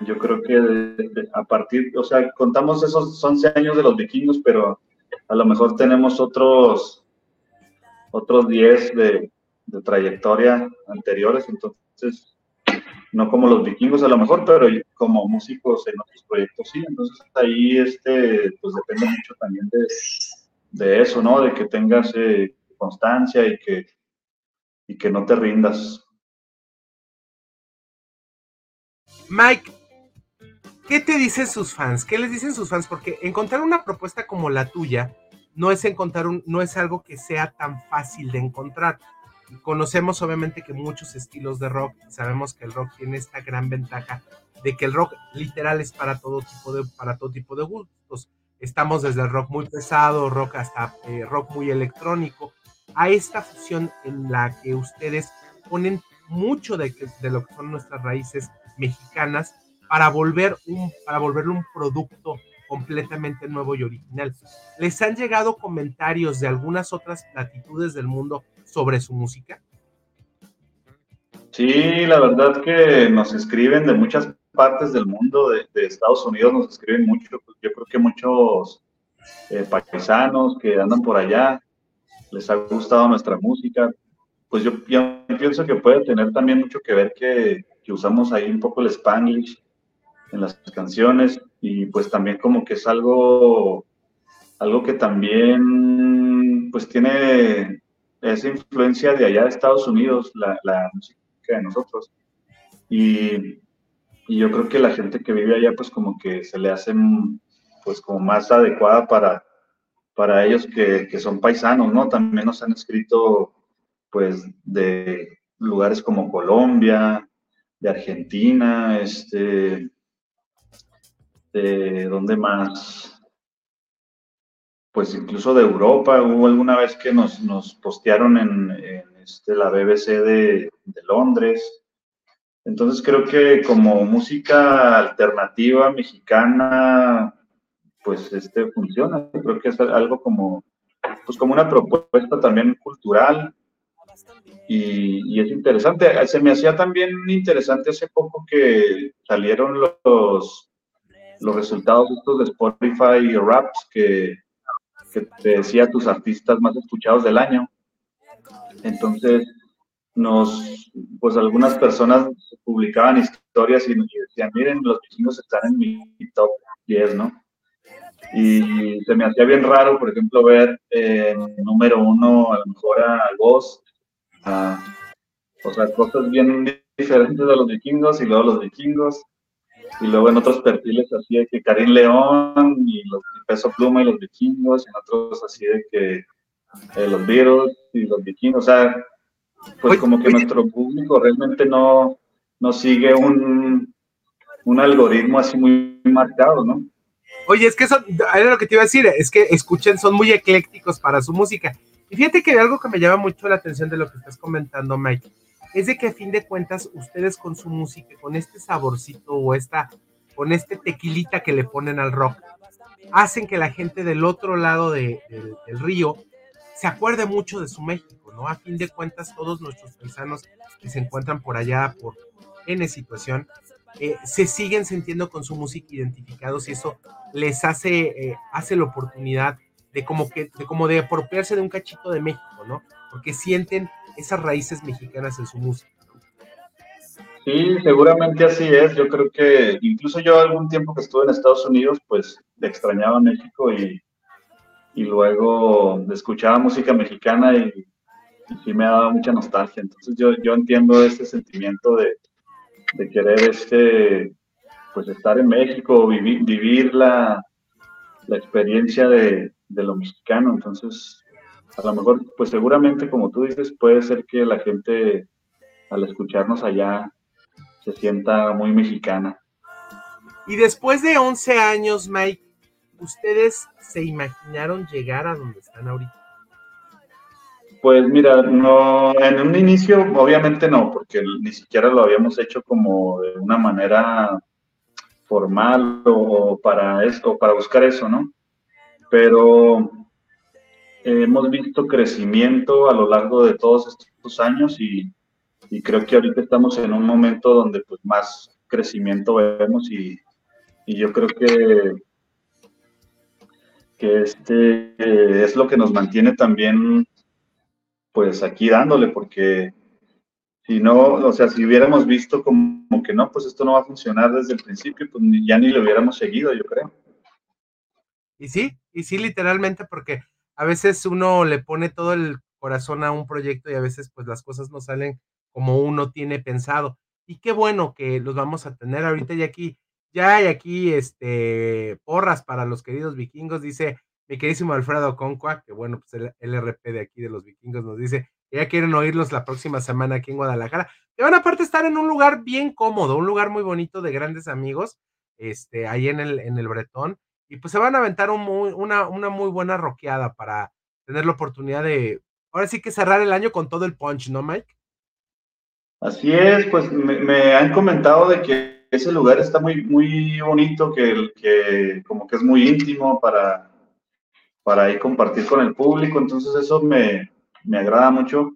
Yo creo que a partir, o sea, contamos esos 11 años de los vikingos, pero a lo mejor tenemos otros, otros 10 de, trayectoria anteriores, entonces no como los vikingos a lo mejor, pero como músicos en otros proyectos sí, entonces ahí este, pues depende mucho también de, eso, ¿no? De que tengas eh, constancia y que, y que no te rindas. Mike, ¿qué te dicen sus fans? ¿Qué les dicen sus fans? Porque encontrar una propuesta como la tuya no es encontrar un, no es algo que sea tan fácil de encontrar. Conocemos obviamente que muchos estilos de rock, sabemos que el rock tiene esta gran ventaja de que el rock literal es para todo tipo de, para todo tipo de gustos. Estamos desde el rock muy pesado, rock hasta eh, rock muy electrónico, a esta fusión en la que ustedes ponen mucho de, de lo que son nuestras raíces mexicanas para, volver un, para volverlo un producto completamente nuevo y original. ¿Les han llegado comentarios de algunas otras latitudes del mundo sobre su música? Sí, la verdad que nos escriben de muchas partes del mundo, de, Estados Unidos nos escriben mucho, pues yo creo que muchos eh, paisanos que andan por allá les ha gustado nuestra música. Pues yo, pienso que puede tener también mucho que ver que, usamos ahí un poco el spanglish en las canciones y pues también como que es algo, algo que también pues tiene esa influencia de allá de Estados Unidos, la, música de nosotros. Y, y, yo creo que la gente que vive allá pues como que se le hace pues como más adecuada para, para ellos que, que son paisanos, ¿no? También nos han escrito pues de lugares como Colombia, de Argentina, este, de dónde más, pues incluso de Europa, hubo alguna vez que nos, nos postearon en, este, la BBC de, Londres. Entonces creo que como música alternativa mexicana, pues este funciona. Creo que es algo como, pues como una propuesta también cultural y, es interesante. Se me hacía también interesante hace poco que salieron los, los resultados estos de Spotify Raps que, que te decía tus artistas más escuchados del año. Entonces, nos, pues algunas personas publicaban historias y, decían, miren, los vecinos están en mi top 10, ¿no? Y se me hacía bien raro, por ejemplo, ver eh, número uno a lo mejor a Voz, o sea, cosas bien diferentes de los vikingos y luego los vikingos. Y luego en otros perfiles así de que Karim León y los Peso Pluma y los vikingos, y en otros así de que eh, los Beatles y los vikingos. O sea, pues como que nuestro público realmente no, no sigue un, un algoritmo así muy marcado, ¿no? Oye, es que eso, era lo que te iba a decir, es que escuchen, son muy eclécticos para su música. Y fíjate que algo que me llama mucho la atención de lo que estás comentando, Mike, es de que a fin de cuentas ustedes con su música, con este saborcito o esta, con este tequilita que le ponen al rock, hacen que la gente del otro lado del río se acuerde mucho de su México, ¿no? A fin de cuentas, todos nuestros paisanos que se encuentran por allá por N situación, eh, se siguen sintiendo con su música identificados y eso les hace, eh, hace la oportunidad de como que, de como de apropiarse de un cachito de México, ¿no? Porque sienten esas raíces mexicanas en su música. Sí, seguramente así es. Yo creo que incluso yo algún tiempo que estuve en Estados Unidos, pues extrañaba México y, y luego escuchaba música mexicana y, sí me daba mucha nostalgia. Entonces yo, yo entiendo ese sentimiento de, de querer este, pues estar en México, vivir, vivir la, experiencia de, de lo mexicano. Entonces, a lo mejor, pues seguramente, como tú dices, puede ser que la gente al escucharnos allá se sienta muy mexicana. Y después de 11 años, Mike, ¿ustedes se imaginaron llegar a donde están ahorita? Pues mira, no, en un inicio obviamente no, porque ni siquiera lo habíamos hecho como de una manera formal o, para eso, para buscar eso, ¿no? pero hemos visto crecimiento a lo largo de todos estos años y, creo que ahorita estamos en un momento donde pues más crecimiento vemos y, yo creo que, que este es lo que nos mantiene también pues aquí dándole porque si no, o sea, si hubiéramos visto como que no, pues esto no va a funcionar desde el principio, pues ya ni lo hubiéramos seguido, yo creo. Y sí, y sí, literalmente, porque a veces uno le pone todo el corazón a un proyecto y a veces pues las cosas no salen como uno tiene pensado. Y qué bueno que los vamos a tener ahorita y aquí, ya hay aquí este porras para los queridos vikingos, dice mi queridísimo Alfredo Concua, que bueno, pues el LRP de aquí de los vikingos nos dice que ya quieren oírlos la próxima semana aquí en Guadalajara, que van aparte estar en un lugar bien cómodo, un lugar muy bonito de grandes amigos, este, ahí en el, en el Bretón, y pues se van a aventar una, una muy buena roqueada para tener la oportunidad de, ahora sí que cerrar el año con todo el punch, ¿no, Mike? Así es, pues me, han comentado de que ese lugar está muy, muy bonito, que, que como que es muy íntimo para, para ir compartir con el público, entonces eso me, agrada mucho.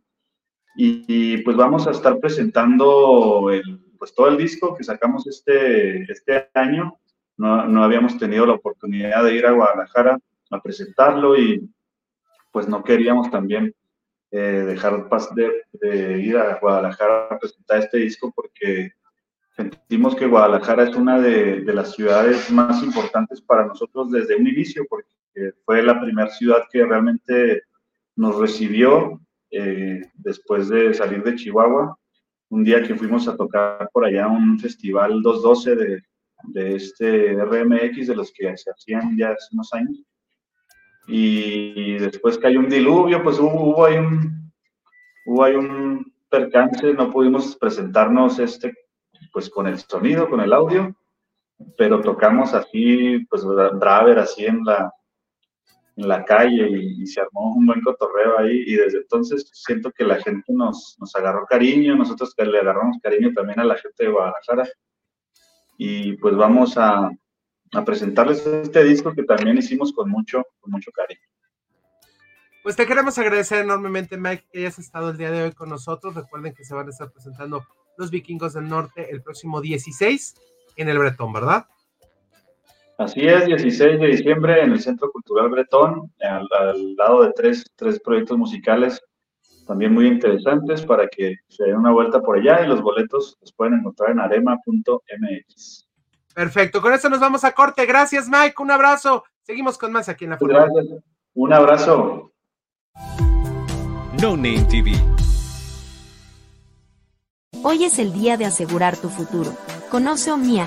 Y, pues vamos a estar presentando el, pues todo el disco que sacamos este, este año no, habíamos tenido la oportunidad de ir a Guadalajara a presentarlo y pues no queríamos también eh, dejar de, de, ir a Guadalajara a presentar este disco porque sentimos que Guadalajara es una de, las ciudades más importantes para nosotros desde un inicio, porque fue la primera ciudad que realmente nos recibió eh, después de salir de Chihuahua. Un día que fuimos a tocar por allá un festival 212 de, de este RMX, de los que se hacían ya hace unos años. Y después que hay un diluvio, pues hubo, hubo, un, hubo ahí un percance, no pudimos presentarnos este, pues con el sonido, con el audio, pero tocamos así, pues braver así en la, en la calle y, se armó un buen cotorreo ahí y desde entonces siento que la gente nos, nos agarró cariño, nosotros le agarramos cariño también a la gente de Guadalajara y pues vamos a, a presentarles este disco que también hicimos con mucho, con mucho cariño. Pues te queremos agradecer enormemente, Mike, que hayas estado el día de hoy con nosotros. Recuerden que se van a estar presentando los vikingos del norte el próximo 16 en el Bretón, ¿verdad? Así es, 16 de diciembre en el Centro Cultural Bretón, al, lado de tres, tres, proyectos musicales también muy interesantes para que se den una vuelta por allá y los boletos los pueden encontrar en arema.mx. Perfecto, con eso nos vamos a corte. Gracias, Mike. Un abrazo. Seguimos con más aquí en la Gracias. Un abrazo. No Name TV. Hoy es el día de asegurar tu futuro. Conoce Omnia,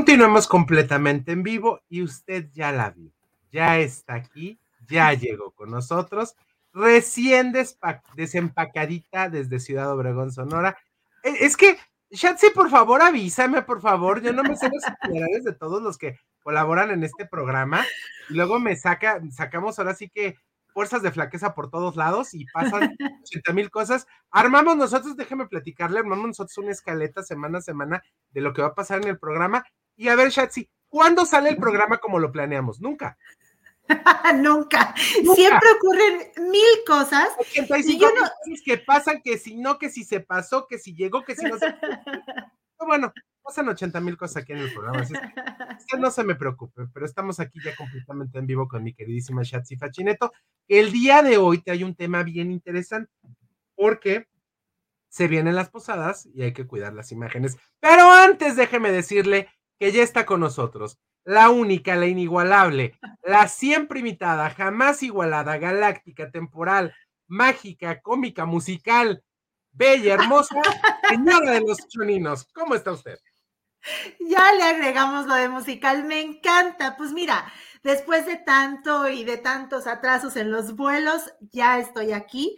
Continuamos completamente en vivo y usted ya la vio, ya está aquí, ya llegó con nosotros, recién desempacadita desde Ciudad Obregón, Sonora. E, es que, Shatsi, por favor, avísame, por favor, yo no me sé los de todos los que colaboran en este programa luego me saca, sacamos ahora sí que fuerzas de flaqueza por todos lados y pasan 80 mil cosas. Armamos nosotros, déjeme platicarle, armamos nosotros una escaleta semana a semana de lo que va a pasar en el programa y a ver, Shatsi, ¿cuándo sale el programa como lo planeamos? Nunca. Nunca. Siempre ocurren mil cosas. 85 cosas que pasan, que si no, que si se pasó, que si llegó, que si no se... bueno, pasan 80 mil cosas aquí en el programa. Así usted no se me preocupe, pero estamos aquí ya completamente en vivo con mi queridísima Shatsi Fachineto. El día de hoy te hay un tema bien interesante, porque se vienen las posadas y hay que cuidar las imágenes. Pero antes déjeme decirle que ya está con nosotros. La única, la inigualable, la siempre imitada, jamás igualada, galáctica, temporal, mágica, cómica, musical, bella, hermosa, señora de los choninos. ¿Cómo está usted? Ya le agregamos lo de musical, me encanta. Pues mira, después de tanto y de tantos atrasos en los vuelos, ya estoy aquí.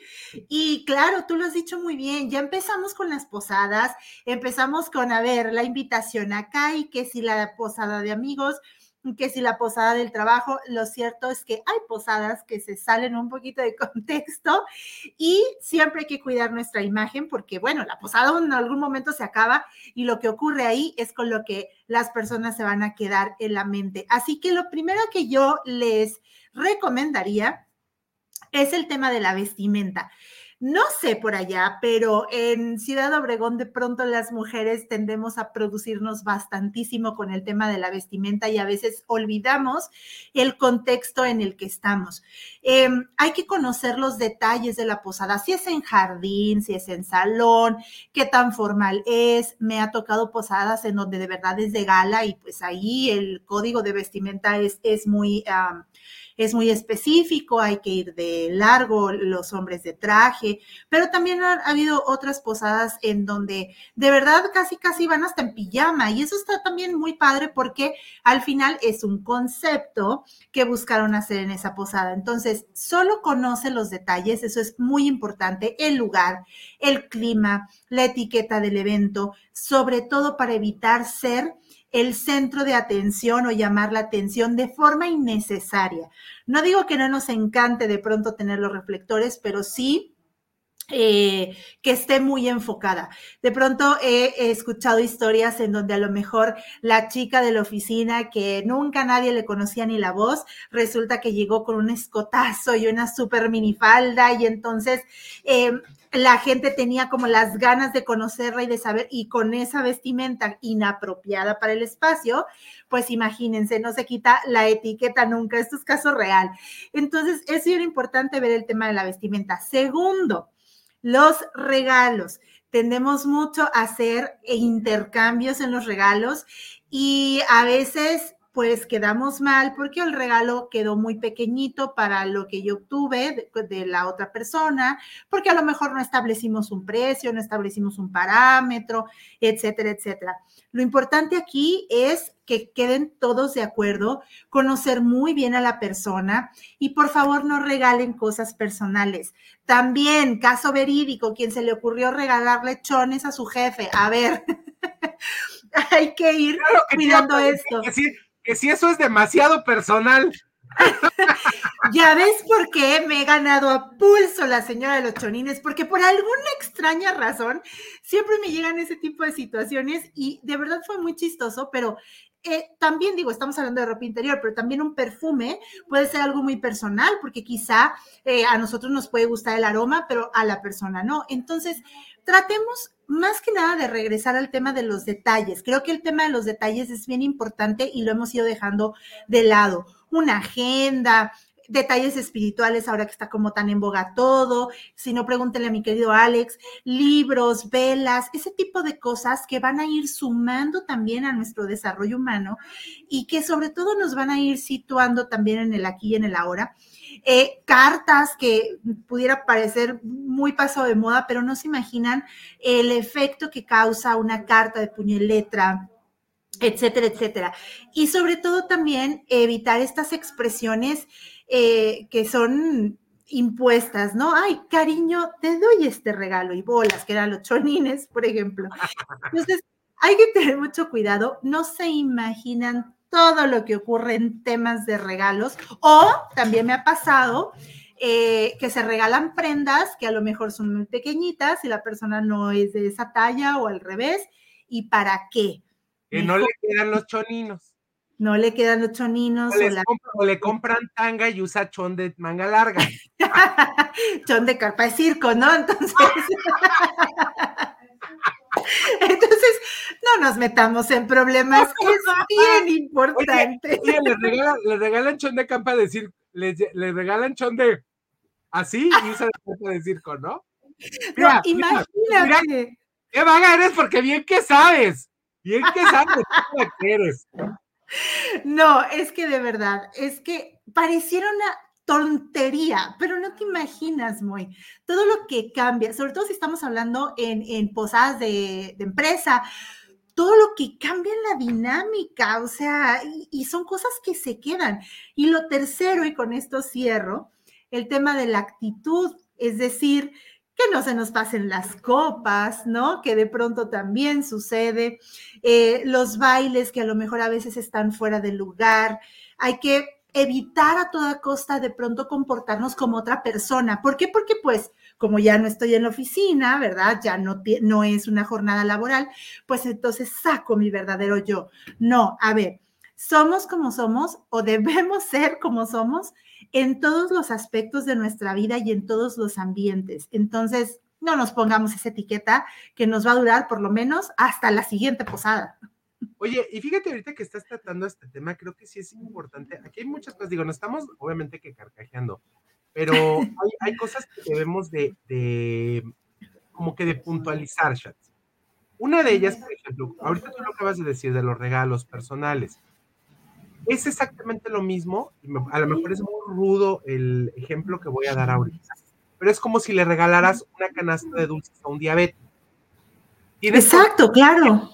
Y claro, tú lo has dicho muy bien, ya empezamos con las posadas, empezamos con, a ver, la invitación acá y que si la posada de amigos, que si la posada del trabajo, lo cierto es que hay posadas que se salen un poquito de contexto y siempre hay que cuidar nuestra imagen porque, bueno, la posada en algún momento se acaba y lo que ocurre ahí es con lo que las personas se van a quedar en la mente. Así que lo primero que yo les recomendaría es el tema de la vestimenta. No sé por allá, pero en Ciudad Obregón de pronto las mujeres tendemos a producirnos bastantísimo con el tema de la vestimenta y a veces olvidamos el contexto en el que estamos. Em, hay que conocer los detalles de la posada, si es en jardín, si es en salón, qué tan formal es. Me ha tocado posadas en donde de verdad es de gala y pues ahí el código de vestimenta es, es muy es muy específico, hay que ir de largo, los hombres de traje, pero también ha, habido otras posadas en donde de verdad casi casi van hasta en pijama y eso está también muy padre porque al final es un concepto que buscaron hacer en esa posada. Entonces, solo conoce los detalles, eso es muy importante, el lugar, el clima, la etiqueta del evento, sobre todo para evitar ser el centro de atención o llamar la atención de forma innecesaria. No digo que no nos encante de pronto tener los reflectores, pero sí eh, que esté muy enfocada. De pronto he, escuchado historias en donde a lo mejor la chica de la oficina que nunca nadie le conocía ni la voz, resulta que llegó con un escotazo y una super minifalda y entonces eh, la gente tenía como las ganas de conocerla y de saber, y con esa vestimenta inapropiada para el espacio, pues imagínense, no se quita la etiqueta nunca, esto es caso real. Entonces, es bien importante ver el tema de la vestimenta. Segundo, los regalos. Tendemos mucho a hacer intercambios en los regalos y a veces pues quedamos mal porque el regalo quedó muy pequeñito para lo que yo obtuve de, la otra persona, porque a lo mejor no establecimos un precio, no establecimos un parámetro, etcétera, etcétera. Lo importante aquí es que queden todos de acuerdo, conocer muy bien a la persona y por favor no regalen cosas personales. También, caso verídico, quien se le ocurrió regalar lechones a su jefe. A ver, hay que ir cuidando esto que si eso es demasiado personal. ya ves por qué me he ganado a pulso la señora de los chonines, porque por alguna extraña razón siempre me llegan ese tipo de situaciones y de verdad fue muy chistoso, pero eh, también digo, estamos hablando de ropa interior, pero también un perfume puede ser algo muy personal, porque quizá eh, a nosotros nos puede gustar el aroma, pero a la persona no. Entonces, tratemos más que nada de regresar al tema de los detalles. Creo que el tema de los detalles es bien importante y lo hemos ido dejando de lado. Una agenda, detalles espirituales ahora que está como tan en boga todo, si no pregúntenle a mi querido Alex, libros, velas, ese tipo de cosas que van a ir sumando también a nuestro desarrollo humano y que sobre todo nos van a ir situando también en el aquí y en el ahora. Eh, cartas que pudiera parecer muy paso de moda, pero no se imaginan el efecto que causa una carta de puño y letra, etcétera, etcétera. Y sobre todo también evitar estas expresiones eh, que son impuestas, ¿no? Ay, cariño, te doy este regalo y bolas, que eran los chonines, por ejemplo. Entonces, hay que tener mucho cuidado, no se imaginan todo lo que ocurre en temas de regalos. O también me ha pasado eh, que se regalan prendas que a lo mejor son muy pequeñitas y la persona no es de esa talla o al revés. ¿Y para qué? Que no le quedan los choninos. No le quedan los choninos. O, le compran tanga y usa chon de manga larga. chon de carpa de circo, ¿no? Entonces. Entonces, no nos metamos en problemas, es bien importante. Oye, le, regalan, le, regalan, chon de campa de circo, le, le regalan chon de así y usa de campa de circo, ¿no? Mira, no, imagínate. qué vaga eres porque bien que sabes, bien que sabes qué eres. No, es que de verdad, es que pareciera una tontería, pero no te imaginas, muy todo lo que cambia, sobre todo si estamos hablando en, posadas de, empresa, todo lo que cambia en la dinámica, o sea, y, son cosas que se quedan. Y lo tercero, y con esto cierro, el tema de la actitud, es decir, que no se nos pasen las copas, ¿no? Que de pronto también sucede, eh, los bailes que a lo mejor a veces están fuera de lugar, hay que evitar a toda costa de pronto comportarnos como otra persona. ¿Por qué? Porque pues como ya no estoy en la oficina, ¿verdad? Ya no, no es una jornada laboral, pues entonces saco mi verdadero yo. No, a ver, somos como somos o debemos ser como somos en todos los aspectos de nuestra vida y en todos los ambientes. Entonces, no nos pongamos esa etiqueta que nos va a durar por lo menos hasta la siguiente posada. Oye, y fíjate ahorita que estás tratando este tema, creo que sí es importante. Aquí hay muchas cosas, digo, no estamos obviamente que carcajeando, pero hay, cosas que debemos de, de, como que de puntualizar, chats. Una de ellas, por ejemplo, ahorita tú lo acabas de decir de los regalos personales. Es exactamente lo mismo, y a lo mejor es muy rudo el ejemplo que voy a dar ahorita, pero es como si le regalaras una canasta de dulces a un diabético. Exacto, claro.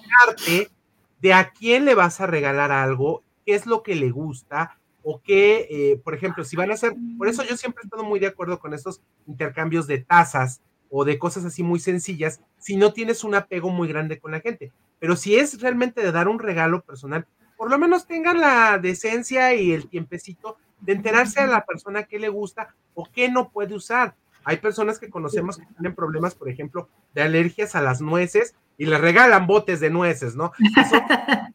De a quién le vas a regalar algo, qué es lo que le gusta, o qué, eh, por ejemplo, si van a hacer, por eso yo siempre he estado muy de acuerdo con estos intercambios de tazas o de cosas así muy sencillas, si no tienes un apego muy grande con la gente. Pero si es realmente de dar un regalo personal, por lo menos tengan la decencia y el tiempecito de enterarse a la persona que le gusta o qué no puede usar. Hay personas que conocemos que tienen problemas, por ejemplo, de alergias a las nueces y le regalan botes de nueces, ¿no?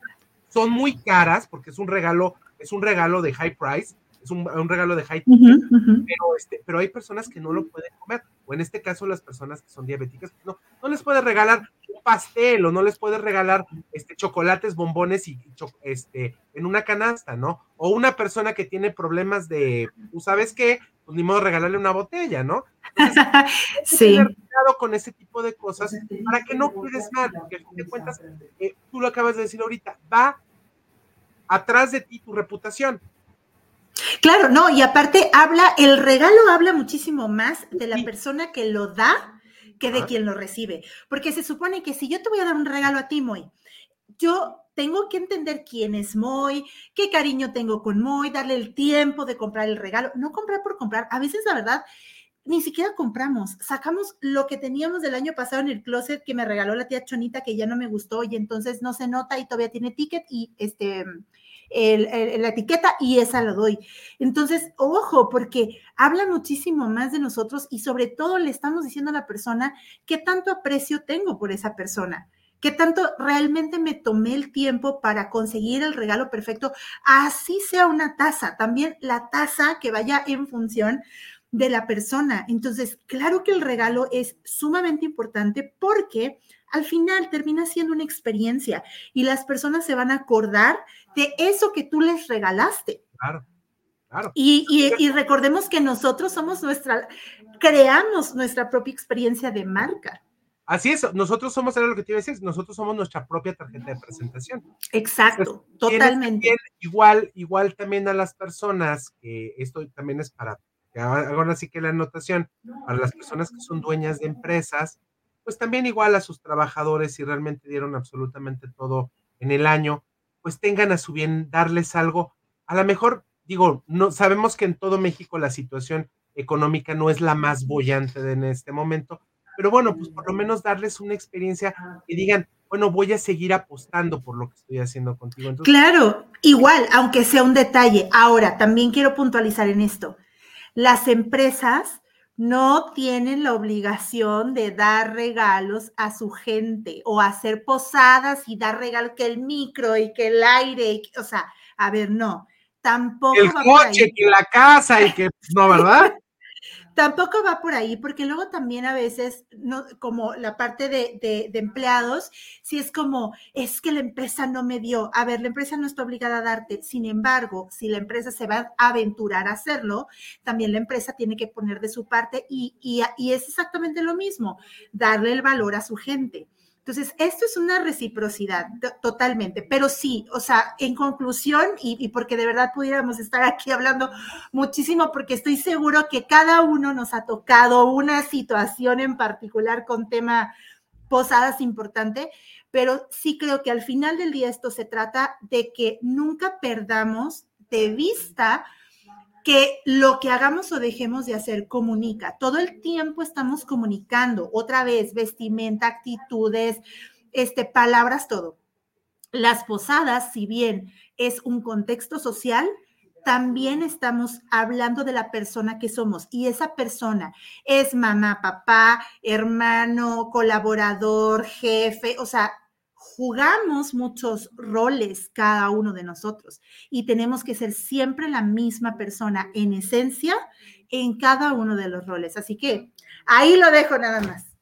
Son, muy caras porque es un regalo, es un regalo de high price, es un, regalo de high ticket, pero, este, pero hay personas que no lo pueden comer, o en este caso las personas que son diabéticas, no, no les puede regalar pastel o no les puedes regalar este, chocolates, bombones y este, en una canasta, ¿no? O una persona que tiene problemas de, ¿tú sabes qué? Pues ni modo regalarle una botella, ¿no? sí. Cuidado con ese tipo de cosas para que no quedes mal, porque al fin de cuentas, eh, tú lo acabas de decir ahorita, va atrás de ti tu reputación. Claro, no, y aparte habla, el regalo habla muchísimo más de la persona que lo da que de quien lo recibe. Porque se supone que si yo te voy a dar un regalo a ti, Moy, yo tengo que entender quién es Moy, qué cariño tengo con Moy, darle el tiempo de comprar el regalo, no comprar por comprar. A veces, la verdad, ni siquiera compramos, sacamos lo que teníamos del año pasado en el closet que me regaló la tía Chonita que ya no me gustó y entonces no se nota y todavía tiene ticket y este la etiqueta y esa la doy. Entonces, ojo, porque habla muchísimo más de nosotros y sobre todo le estamos diciendo a la persona qué tanto aprecio tengo por esa persona qué tanto realmente me tomé el tiempo para conseguir el regalo perfecto, así sea una taza, también la taza que vaya en función de la persona. Entonces, claro que el regalo es sumamente importante porque al final termina siendo una experiencia y las personas se van a acordar de eso que tú les regalaste. Claro, claro. Y, recordemos que nosotros somos nuestra, creamos nuestra propia experiencia de marca. Así es, nosotros somos, era lo que te iba a decir, nosotros somos nuestra propia tarjeta de presentación. Exacto, totalmente. igual, igual también a las personas, que esto también es para, ahora así que la anotación, para las personas que son dueñas de empresas, pues también igual a sus trabajadores, si realmente dieron absolutamente todo en el año, pues tengan a su bien darles algo. A lo mejor, digo, no sabemos que en todo México la situación económica no es la más bollante en este momento, pero bueno, pues por lo menos darles una experiencia que digan, bueno, voy a seguir apostando por lo que estoy haciendo contigo. claro, igual, aunque sea un detalle. Ahora, también quiero puntualizar en esto. Las empresas no tienen la obligación de dar regalos a su gente o hacer posadas y dar regalos que el micro y que el aire, o sea, a ver, no, tampoco. El coche, que la casa y que, no, ¿verdad? Tampoco va por ahí, porque luego también a veces, no, como la parte de, de, empleados, si es como, es que la empresa no me dio. A ver, la empresa no está obligada a darte. Sin embargo, si la empresa se va a aventurar a hacerlo, también la empresa tiene que poner de su parte y, y, y es exactamente lo mismo, darle el valor a su gente. Entonces, esto es una reciprocidad totalmente, pero sí, o sea, en conclusión, y, porque de verdad pudiéramos estar aquí hablando muchísimo, porque estoy seguro que cada uno nos ha tocado una situación en particular con tema posadas importante, pero sí creo que al final del día esto se trata de que nunca perdamos de vista que lo que hagamos o dejemos de hacer comunica. Todo el tiempo estamos comunicando, otra vez, vestimenta, actitudes, este, palabras, todo. Las posadas, si bien es un contexto social, también estamos hablando de la persona que somos y esa persona es mamá, papá, hermano, colaborador, jefe, o sea, jugamos muchos roles cada uno de nosotros y tenemos que ser siempre la misma persona en esencia en cada uno de los roles. Así que ahí lo dejo nada más.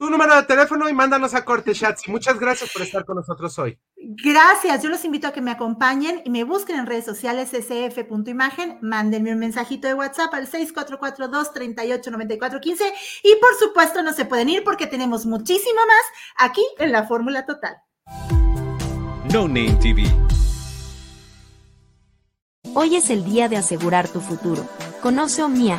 Tu número de teléfono y mándanos a corte, Shatsi. Muchas gracias por estar con nosotros hoy. Gracias. Yo los invito a que me acompañen y me busquen en redes sociales sf.imagen. Mándenme un mensajito de WhatsApp al 6442-389415 y por supuesto no se pueden ir porque tenemos muchísimo más aquí en la Fórmula Total. No Name TV. Hoy es el día de asegurar tu futuro. Conoce Omnia,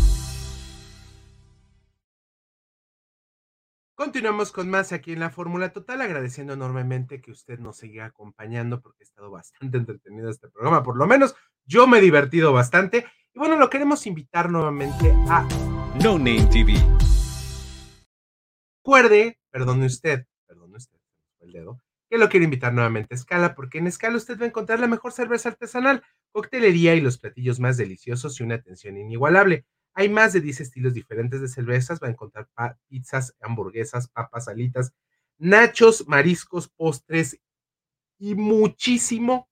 Continuamos con más aquí en la Fórmula Total, agradeciendo enormemente que usted nos siga acompañando porque ha estado bastante entretenido este programa, por lo menos yo me he divertido bastante. Y bueno, lo queremos invitar nuevamente a No Name TV. Recuerde, perdone usted, perdone usted, el dedo, que lo quiero invitar nuevamente a Escala, porque en Escala usted va a encontrar la mejor cerveza artesanal, coctelería y los platillos más deliciosos y una atención inigualable. Hay más de 10 estilos diferentes de cervezas. Va a encontrar pizzas, hamburguesas, papas, alitas, nachos, mariscos, postres y muchísimo,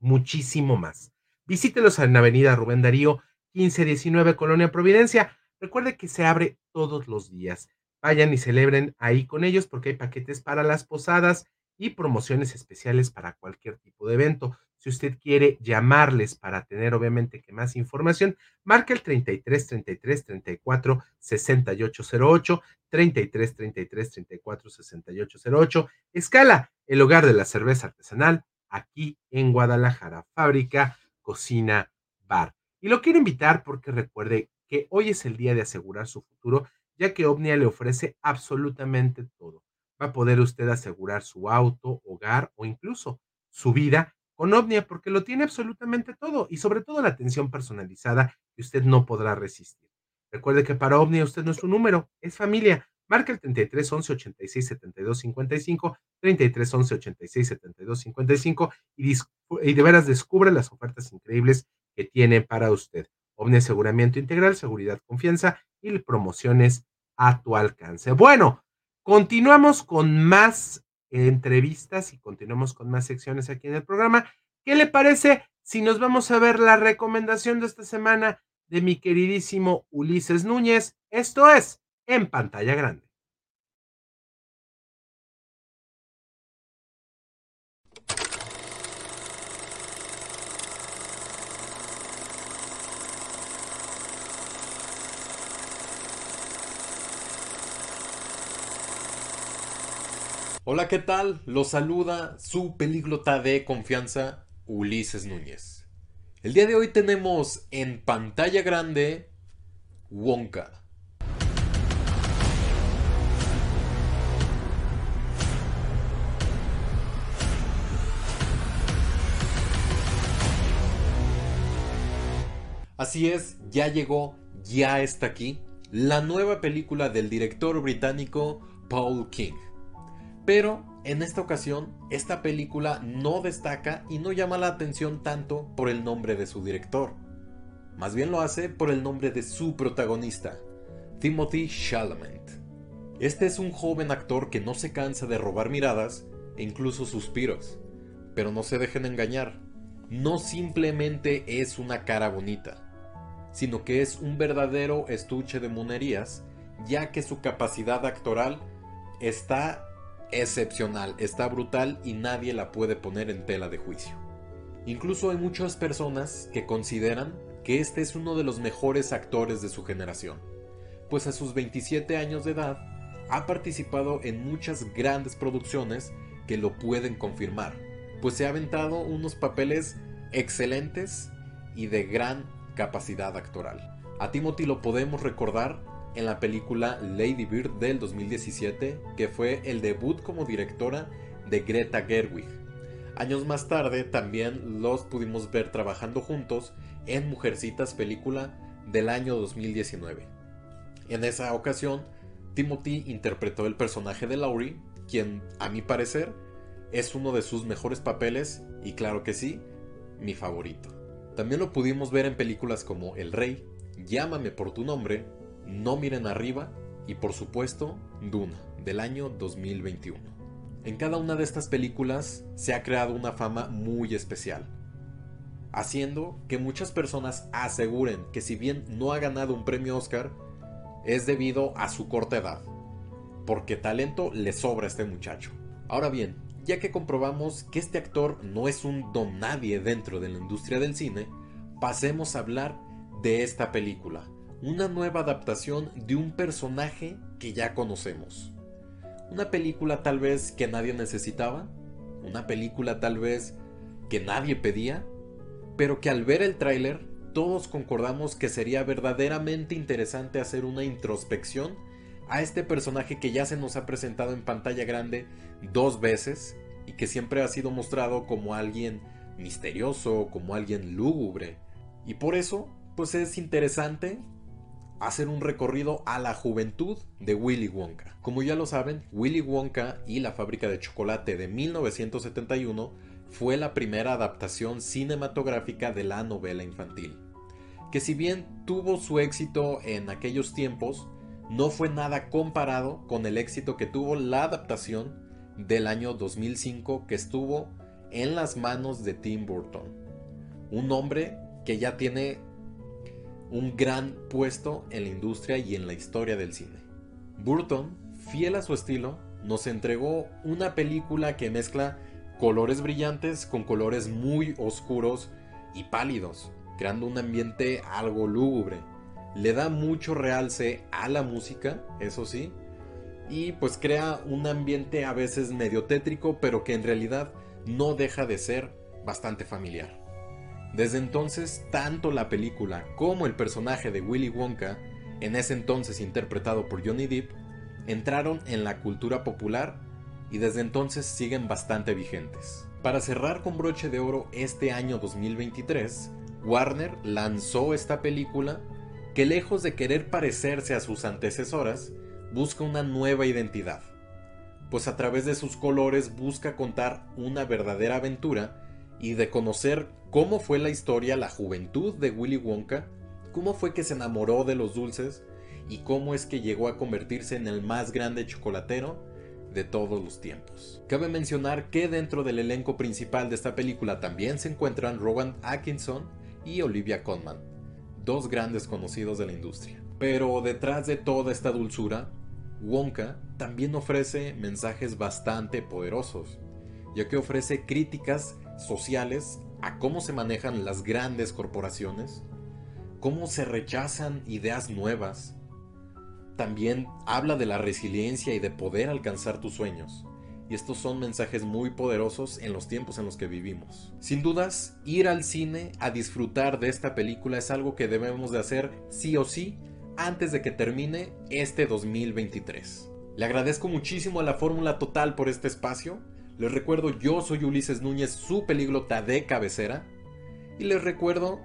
muchísimo más. Visítelos en Avenida Rubén Darío, 1519, Colonia Providencia. Recuerde que se abre todos los días. Vayan y celebren ahí con ellos porque hay paquetes para las posadas y promociones especiales para cualquier tipo de evento. Si usted quiere llamarles para tener obviamente que más información, marque el 33 33 34 6808, 33 33 34 6808. Escala, el hogar de la cerveza artesanal, aquí en Guadalajara. Fábrica, cocina, bar. Y lo quiero invitar porque recuerde que hoy es el día de asegurar su futuro, ya que Omnia le ofrece absolutamente todo. Va a poder usted asegurar su auto, hogar o incluso su vida con Omnia porque lo tiene absolutamente todo y sobre todo la atención personalizada que usted no podrá resistir. Recuerde que para Omnia usted no es un número, es familia. Marca el 33 11 86 72 55, 33 11 86 72 55 y, de veras descubre las ofertas increíbles que tiene para usted. Omnia Aseguramiento Integral, Seguridad, Confianza y promociones a tu alcance. Bueno, continuamos con más entrevistas y continuamos con más secciones aquí en el programa. ¿Qué le parece si nos vamos a ver la recomendación de esta semana de mi queridísimo Ulises Núñez? Esto es en pantalla grande. Hola, ¿qué tal? Los saluda su pelíglota de confianza, Ulises Núñez. El día de hoy tenemos en pantalla grande Wonka. Así es, ya llegó, ya está aquí, la nueva película del director británico Paul King. Pero en esta ocasión, esta película no destaca y no llama la atención tanto por el nombre de su director. Más bien lo hace por el nombre de su protagonista, Timothy Chalamet. Este es un joven actor que no se cansa de robar miradas e incluso suspiros. Pero no se dejen engañar, no simplemente es una cara bonita sino que es un verdadero estuche de monerías, ya que su capacidad actoral está excepcional, está brutal y nadie la puede poner en tela de juicio. Incluso hay muchas personas que consideran que este es uno de los mejores actores de su generación, pues a sus 27 años de edad ha participado en muchas grandes producciones que lo pueden confirmar, pues se ha aventado unos papeles excelentes y de gran capacidad actoral. A Timothy lo podemos recordar en la película Lady Bird del 2017, que fue el debut como directora de Greta Gerwig. Años más tarde también los pudimos ver trabajando juntos en Mujercitas película del año 2019. En esa ocasión, Timothy interpretó el personaje de Laurie, quien a mi parecer es uno de sus mejores papeles y claro que sí, mi favorito. También lo pudimos ver en películas como El Rey, Llámame por tu nombre, No miren arriba y por supuesto Duna, del año 2021. En cada una de estas películas se ha creado una fama muy especial, haciendo que muchas personas aseguren que si bien no ha ganado un premio Oscar, es debido a su corta edad, porque talento le sobra a este muchacho. Ahora bien, ya que comprobamos que este actor no es un don nadie dentro de la industria del cine, pasemos a hablar de esta película, una nueva adaptación de un personaje que ya conocemos. Una película tal vez que nadie necesitaba, una película tal vez que nadie pedía, pero que al ver el tráiler todos concordamos que sería verdaderamente interesante hacer una introspección a este personaje que ya se nos ha presentado en pantalla grande dos veces y que siempre ha sido mostrado como alguien misterioso, como alguien lúgubre. Y por eso, pues es interesante hacer un recorrido a la juventud de Willy Wonka. Como ya lo saben, Willy Wonka y la fábrica de chocolate de 1971 fue la primera adaptación cinematográfica de la novela infantil, que si bien tuvo su éxito en aquellos tiempos, no fue nada comparado con el éxito que tuvo la adaptación del año 2005 que estuvo en las manos de Tim Burton. Un hombre que ya tiene un gran puesto en la industria y en la historia del cine. Burton, fiel a su estilo, nos entregó una película que mezcla colores brillantes con colores muy oscuros y pálidos, creando un ambiente algo lúgubre le da mucho realce a la música, eso sí, y pues crea un ambiente a veces medio tétrico, pero que en realidad no deja de ser bastante familiar. Desde entonces, tanto la película como el personaje de Willy Wonka, en ese entonces interpretado por Johnny Depp, entraron en la cultura popular y desde entonces siguen bastante vigentes. Para cerrar con broche de oro este año 2023, Warner lanzó esta película que lejos de querer parecerse a sus antecesoras, busca una nueva identidad, pues a través de sus colores busca contar una verdadera aventura y de conocer cómo fue la historia, la juventud de Willy Wonka, cómo fue que se enamoró de los dulces y cómo es que llegó a convertirse en el más grande chocolatero de todos los tiempos. Cabe mencionar que dentro del elenco principal de esta película también se encuentran Rowan Atkinson y Olivia Colman, dos grandes conocidos de la industria. Pero detrás de toda esta dulzura, Wonka también ofrece mensajes bastante poderosos, ya que ofrece críticas sociales a cómo se manejan las grandes corporaciones, cómo se rechazan ideas nuevas. También habla de la resiliencia y de poder alcanzar tus sueños, y estos son mensajes muy poderosos en los tiempos en los que vivimos. Sin dudas, ir al cine a disfrutar de esta película es algo que debemos de hacer sí o sí antes de que termine este 2023. Le agradezco muchísimo a la Fórmula Total por este espacio. Les recuerdo, yo soy Ulises Núñez, su pelíglota de cabecera. Y les recuerdo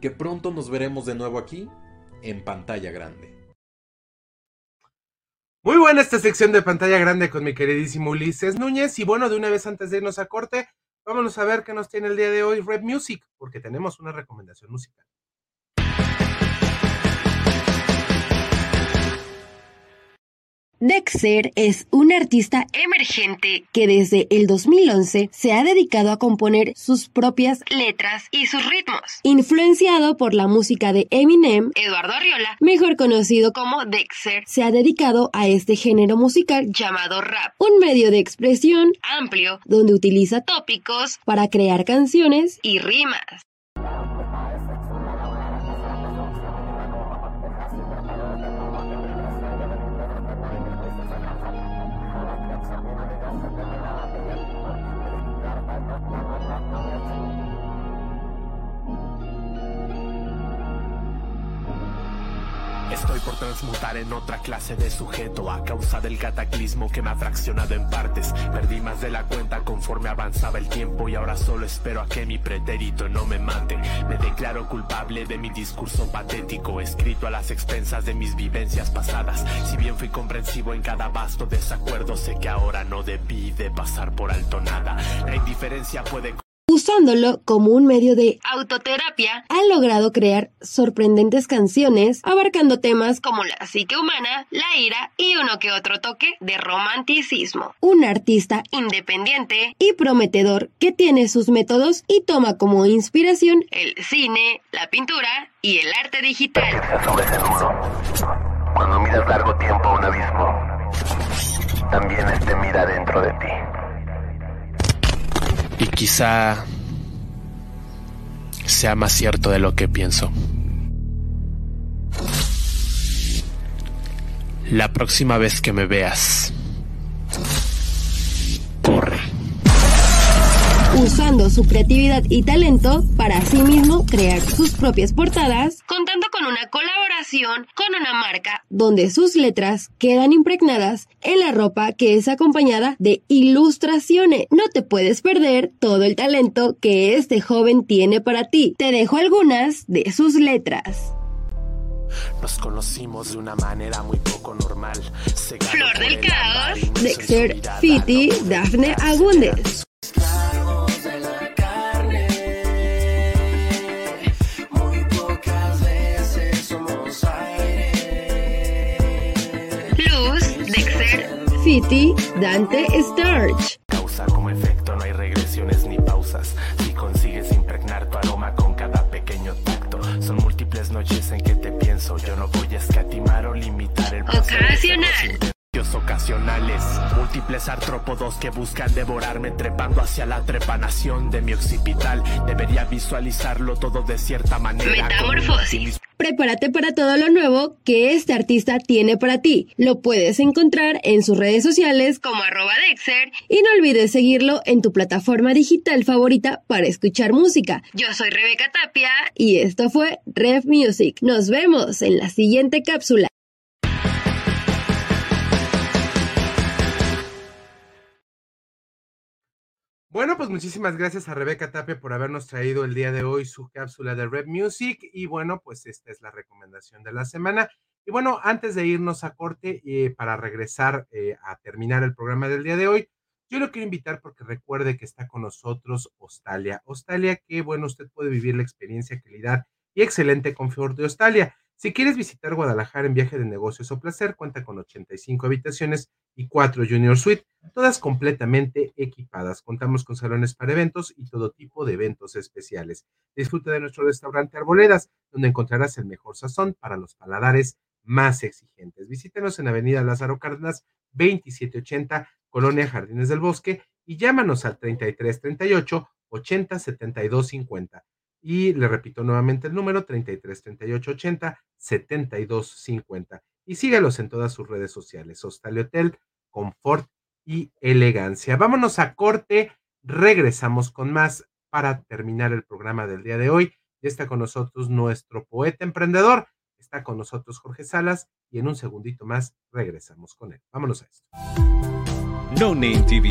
que pronto nos veremos de nuevo aquí en pantalla grande. Muy buena esta sección de pantalla grande con mi queridísimo Ulises Núñez. Y bueno, de una vez antes de irnos a corte, vámonos a ver qué nos tiene el día de hoy Red Music, porque tenemos una recomendación musical. Dexter es un artista emergente que desde el 2011 se ha dedicado a componer sus propias letras y sus ritmos. Influenciado por la música de Eminem, Eduardo Arriola, mejor conocido como Dexter, se ha dedicado a este género musical llamado rap, un medio de expresión amplio donde utiliza tópicos para crear canciones y rimas. Transmutar en otra clase de sujeto a causa del cataclismo que me ha fraccionado en partes. Perdí más de la cuenta conforme avanzaba el tiempo y ahora solo espero a que mi pretérito no me mate. Me declaro culpable de mi discurso patético, escrito a las expensas de mis vivencias pasadas. Si bien fui comprensivo en cada vasto desacuerdo, sé que ahora no debí de pasar por alto nada. La indiferencia puede Usándolo como un medio de autoterapia, ha logrado crear sorprendentes canciones abarcando temas como la psique humana, la ira y uno que otro toque de romanticismo. Un artista independiente y prometedor que tiene sus métodos y toma como inspiración el cine, la pintura y el arte digital. Cuando miras largo tiempo a un abismo, también este mira dentro de ti. Y quizá sea más cierto de lo que pienso. La próxima vez que me veas, corre. Usando su creatividad y talento para sí mismo crear sus propias portadas, contando con una colaboración con una marca donde sus letras quedan impregnadas en la ropa que es acompañada de ilustraciones. No te puedes perder todo el talento que este joven tiene para ti. Te dejo algunas de sus letras. Nos conocimos de una manera muy poco normal. Flor del Caos, Dexter, Fiti, Dafne Agúndez. Dexter, Fiti, Dante, Starch. Causa como efecto, no hay regresiones ni pausas. Si consigues impregnar tu aroma con cada pequeño tacto, son múltiples noches en que te pienso. Yo no voy a escatimar o limitar el Ocasional. Ocasionales, múltiples artrópodos que buscan devorarme trepando hacia la trepanación de mi occipital. Debería visualizarlo todo de cierta manera. Metamorfosis. Prepárate para todo lo nuevo que este artista tiene para ti. Lo puedes encontrar en sus redes sociales como arroba Dexter y no olvides seguirlo en tu plataforma digital favorita para escuchar música. Yo soy Rebeca Tapia y esto fue Rev Music. Nos vemos en la siguiente cápsula. Bueno, pues muchísimas gracias a Rebeca Tapia por habernos traído el día de hoy su cápsula de Red Music. Y bueno, pues esta es la recomendación de la semana. Y bueno, antes de irnos a corte eh, para regresar eh, a terminar el programa del día de hoy, yo lo quiero invitar porque recuerde que está con nosotros Hostalia. Hostalia, que bueno, usted puede vivir la experiencia, calidad y excelente confort de Hostalia. Si quieres visitar Guadalajara en viaje de negocios o placer, cuenta con 85 habitaciones y 4 Junior Suite, todas completamente equipadas. Contamos con salones para eventos y todo tipo de eventos especiales. Disfruta de nuestro restaurante Arboledas, donde encontrarás el mejor sazón para los paladares más exigentes. Visítenos en Avenida Lázaro Cárdenas, 2780, Colonia Jardines del Bosque, y llámanos al 3338 80 72 50. Y le repito nuevamente el número 33 38 80 72 50. Y sígalos en todas sus redes sociales. Hostal Hotel, confort y elegancia. Vámonos a corte, regresamos con más para terminar el programa del día de hoy. Ya está con nosotros nuestro poeta emprendedor, está con nosotros Jorge Salas y en un segundito más regresamos con él. Vámonos a esto. No Name TV.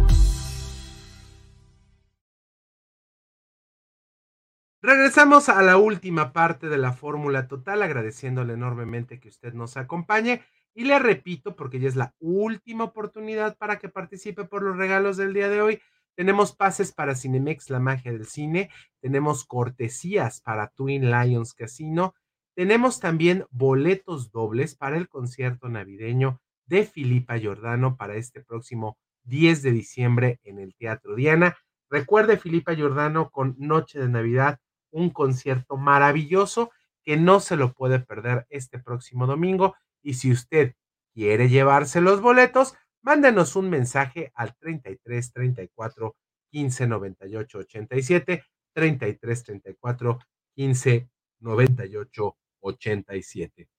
Regresamos a la última parte de la fórmula total, agradeciéndole enormemente que usted nos acompañe. Y le repito, porque ya es la última oportunidad para que participe por los regalos del día de hoy. Tenemos pases para Cinemex, la magia del cine. Tenemos cortesías para Twin Lions Casino. Tenemos también boletos dobles para el concierto navideño de Filipa Giordano para este próximo 10 de diciembre en el Teatro Diana. Recuerde, Filipa Giordano con Noche de Navidad un concierto maravilloso que no se lo puede perder este próximo domingo. Y si usted quiere llevarse los boletos, mándenos un mensaje al 33 34 15 98 87, 33 34 15 98 87.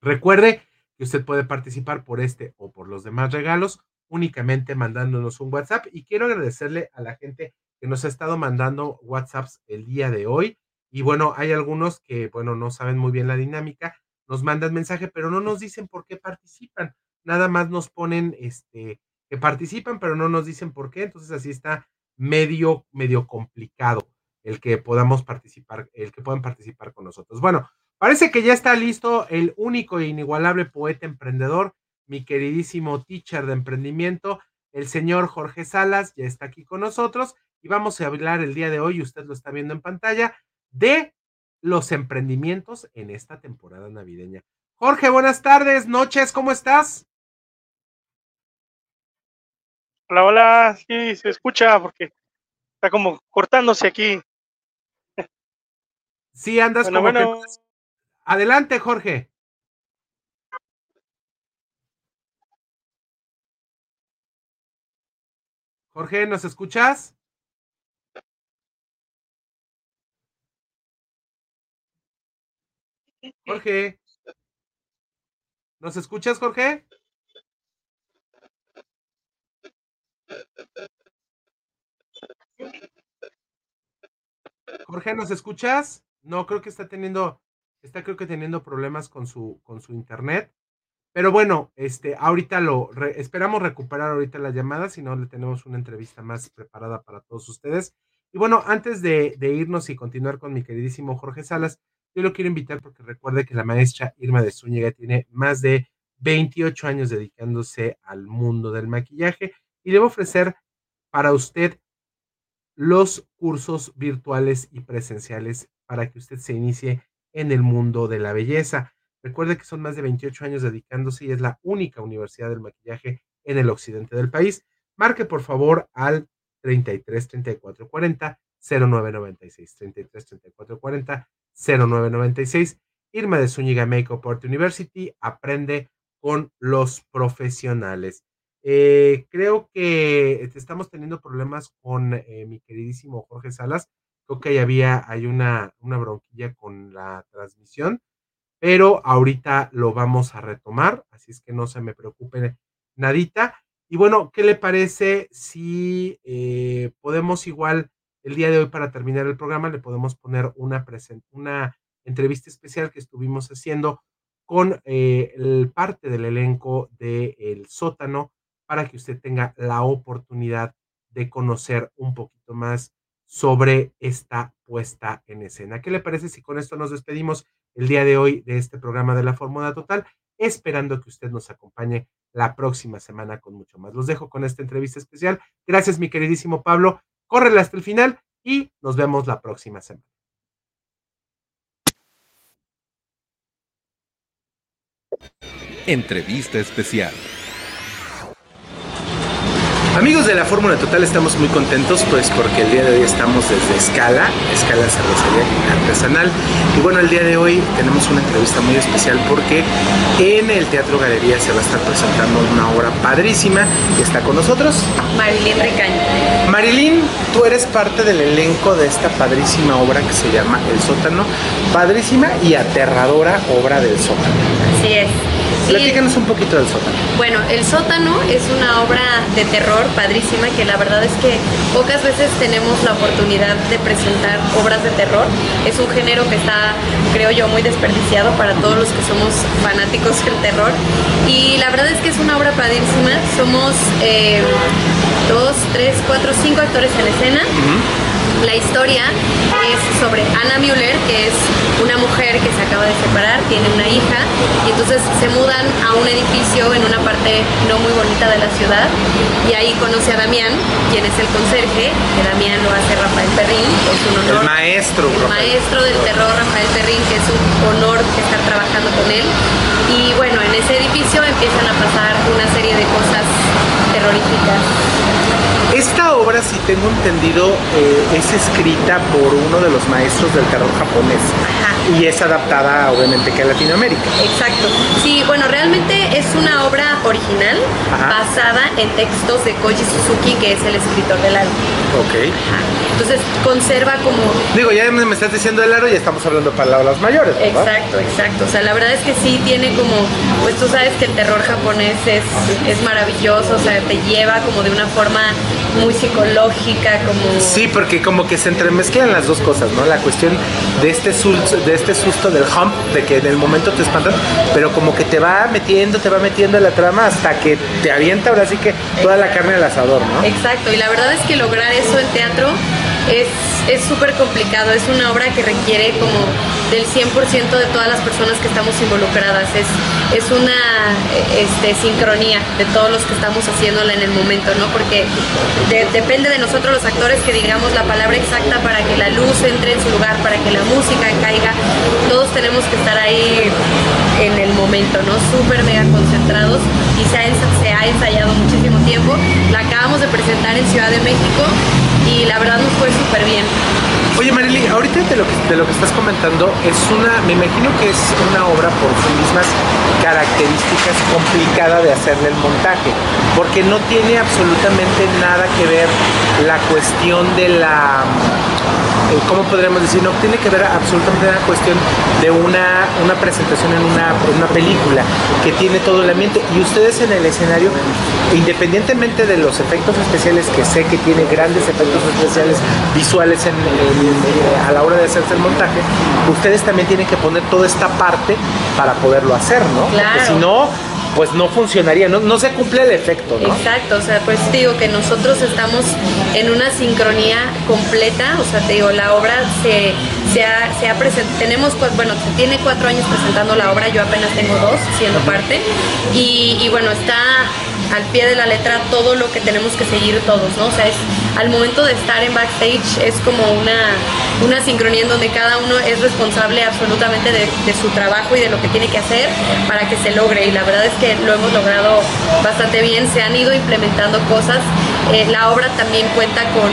Recuerde que usted puede participar por este o por los demás regalos únicamente mandándonos un WhatsApp y quiero agradecerle a la gente que nos ha estado mandando WhatsApps el día de hoy. Y bueno, hay algunos que, bueno, no saben muy bien la dinámica, nos mandan mensaje, pero no nos dicen por qué participan. Nada más nos ponen este que participan, pero no nos dicen por qué. Entonces así está medio, medio complicado el que podamos participar, el que puedan participar con nosotros. Bueno, parece que ya está listo el único e inigualable poeta emprendedor, mi queridísimo teacher de emprendimiento, el señor Jorge Salas, ya está aquí con nosotros y vamos a hablar el día de hoy, usted lo está viendo en pantalla, de los emprendimientos en esta temporada navideña. Jorge, buenas tardes, noches, ¿cómo estás? Hola, hola, sí, se escucha porque está como cortándose aquí. Sí, andas Bueno, como bueno. que- Adelante, Jorge. Jorge, ¿nos escuchas? Jorge. ¿Nos escuchas, Jorge? Jorge, ¿nos escuchas? No, creo que está teniendo, está creo que teniendo problemas con su, con su internet. Pero bueno, este, ahorita lo esperamos recuperar ahorita la llamada, si no le tenemos una entrevista más preparada para todos ustedes. Y bueno, antes de irnos y continuar con mi queridísimo Jorge Salas, yo lo quiero invitar porque recuerde que la maestra Irma de Zúñiga tiene más de 28 años dedicándose al mundo del maquillaje y le va a ofrecer para usted los cursos virtuales y presenciales para que usted se inicie en el mundo de la belleza. Recuerde que son más de 28 años dedicándose y es la única universidad del maquillaje en el occidente del país. Marque por favor al 33 34 40 0996 33 34 40 0996 Irma de Zúñiga Makeup Art University aprende con los profesionales. Eh, creo que estamos teniendo problemas con eh, mi queridísimo Jorge Salas. Creo que ahí había, hay una, una bronquilla con la transmisión, pero ahorita lo vamos a retomar, así es que no se me preocupe nadita. Y bueno, ¿qué le parece si eh, podemos igual el día de hoy para terminar el programa le podemos poner una, una entrevista especial que estuvimos haciendo con el parte del elenco de El Sótano para que usted tenga la oportunidad de conocer un poquito más sobre esta puesta en escena. ¿Qué le parece si con esto nos despedimos el día de hoy de este programa de la Fórmula Total? Esperando que usted nos acompañe la próxima semana con mucho más. Los dejo con esta entrevista especial. Gracias, mi queridísimo Pablo. Córrele hasta el final y nos vemos la próxima semana. Entrevista especial. Amigos de la Fórmula Total, estamos muy contentos pues porque el día de hoy estamos desde Escala, Escala Cervecería Artesanal. Y bueno, el día de hoy tenemos una entrevista muy especial porque en el Teatro Galería se va a estar presentando una obra padrísima. y está con nosotros Marilyn Recaño. Marilyn, tú eres parte del elenco de esta padrísima obra que se llama El Sótano. Padrísima y aterradora obra del sótano. Así es. Platícanos un poquito del sótano. Bueno, El sótano es una obra de terror padrísima que la verdad es que pocas veces tenemos la oportunidad de presentar obras de terror. Es un género que está, creo yo, muy desperdiciado para todos los que somos fanáticos del terror. Y la verdad es que es una obra padrísima. Somos eh, dos, tres, cuatro, cinco actores en escena. La historia es sobre Anna Müller, que es una mujer que se acaba de separar, tiene una hija, y entonces se mudan a un edificio en una parte no muy bonita de la ciudad, y ahí conoce a Damián, quien es el conserje, que Damián lo hace Rafael Perrín, es un honor. El maestro. El maestro del terror, Rafael Perrín, que es un honor estar trabajando con él. Y bueno, en ese edificio empiezan a pasar una serie de cosas terroríficas. Esta obra, si tengo entendido, eh, es escrita por uno de los maestros del terror japonés y es adaptada, obviamente, que a Latinoamérica. Exacto. Sí, bueno, realmente es una obra original basada en textos de Koji Suzuki, que es el escritor del aro. Ok. Entonces conserva como... Digo, ya me estás diciendo el aro y estamos hablando palabras mayores. ¿verdad? Exacto, exacto. O sea, la verdad es que sí tiene como, pues tú sabes que el terror japonés es, es maravilloso, o sea, te lleva como de una forma muy psicológica, como... Sí, porque como que se entremezclan las dos cosas, ¿no? La cuestión de este susto, de este susto del hump, de que en el momento te espantan, pero como que te va metiendo, te va metiendo en la trama hasta que te avienta ahora sí que toda la carne al asador, ¿no? Exacto, y la verdad es que lograr eso en teatro es súper complicado, es una obra que requiere como del 100% de todas las personas que estamos involucradas, es, es una este, sincronía de todos los que estamos haciéndola en el momento, ¿no? Porque de- depende de nosotros los actores que digamos la palabra exacta para que la luz entre en su lugar, para que la música caiga, momento. Súper mega concentrados y se ha, ensayado muchísimo tiempo, la acabamos de presentar en Ciudad de México y la verdad nos fue súper bien. Oye Marily, ahorita de lo, que, de lo que estás comentando es una, me imagino que es una obra por sus mismas características complicada de hacerle el montaje, porque no tiene absolutamente nada que ver la cuestión de la, eh, ¿cómo podríamos decir? No tiene que ver absolutamente la cuestión de una, una presentación en una, en una película que tiene todo el ambiente y ustedes en el escenario, independientemente de los efectos especiales, que sé que tiene grandes efectos especiales visuales en- en- eh, a la hora de hacerse el montaje, ustedes también tienen que poner toda esta parte para poderlo hacer, ¿no? Porque Claro. si no, pues no funcionaría, no, no se cumple el efecto, ¿no? Exacto, o sea, pues te digo que nosotros estamos en una sincronía completa, o sea, te digo, la obra se, se ha, se ha presentado, tenemos, bueno, se tiene cuatro años presentando la obra, yo apenas tengo dos siendo parte, y, y bueno, está al pie de la letra todo lo que tenemos que seguir todos, ¿no? O sea, es al momento de estar en backstage es como una, una sincronía en donde cada uno es responsable absolutamente de, de su trabajo y de lo que tiene que hacer para que se logre. Y la verdad es que lo hemos logrado bastante bien, se han ido implementando cosas. Eh, la obra también cuenta con,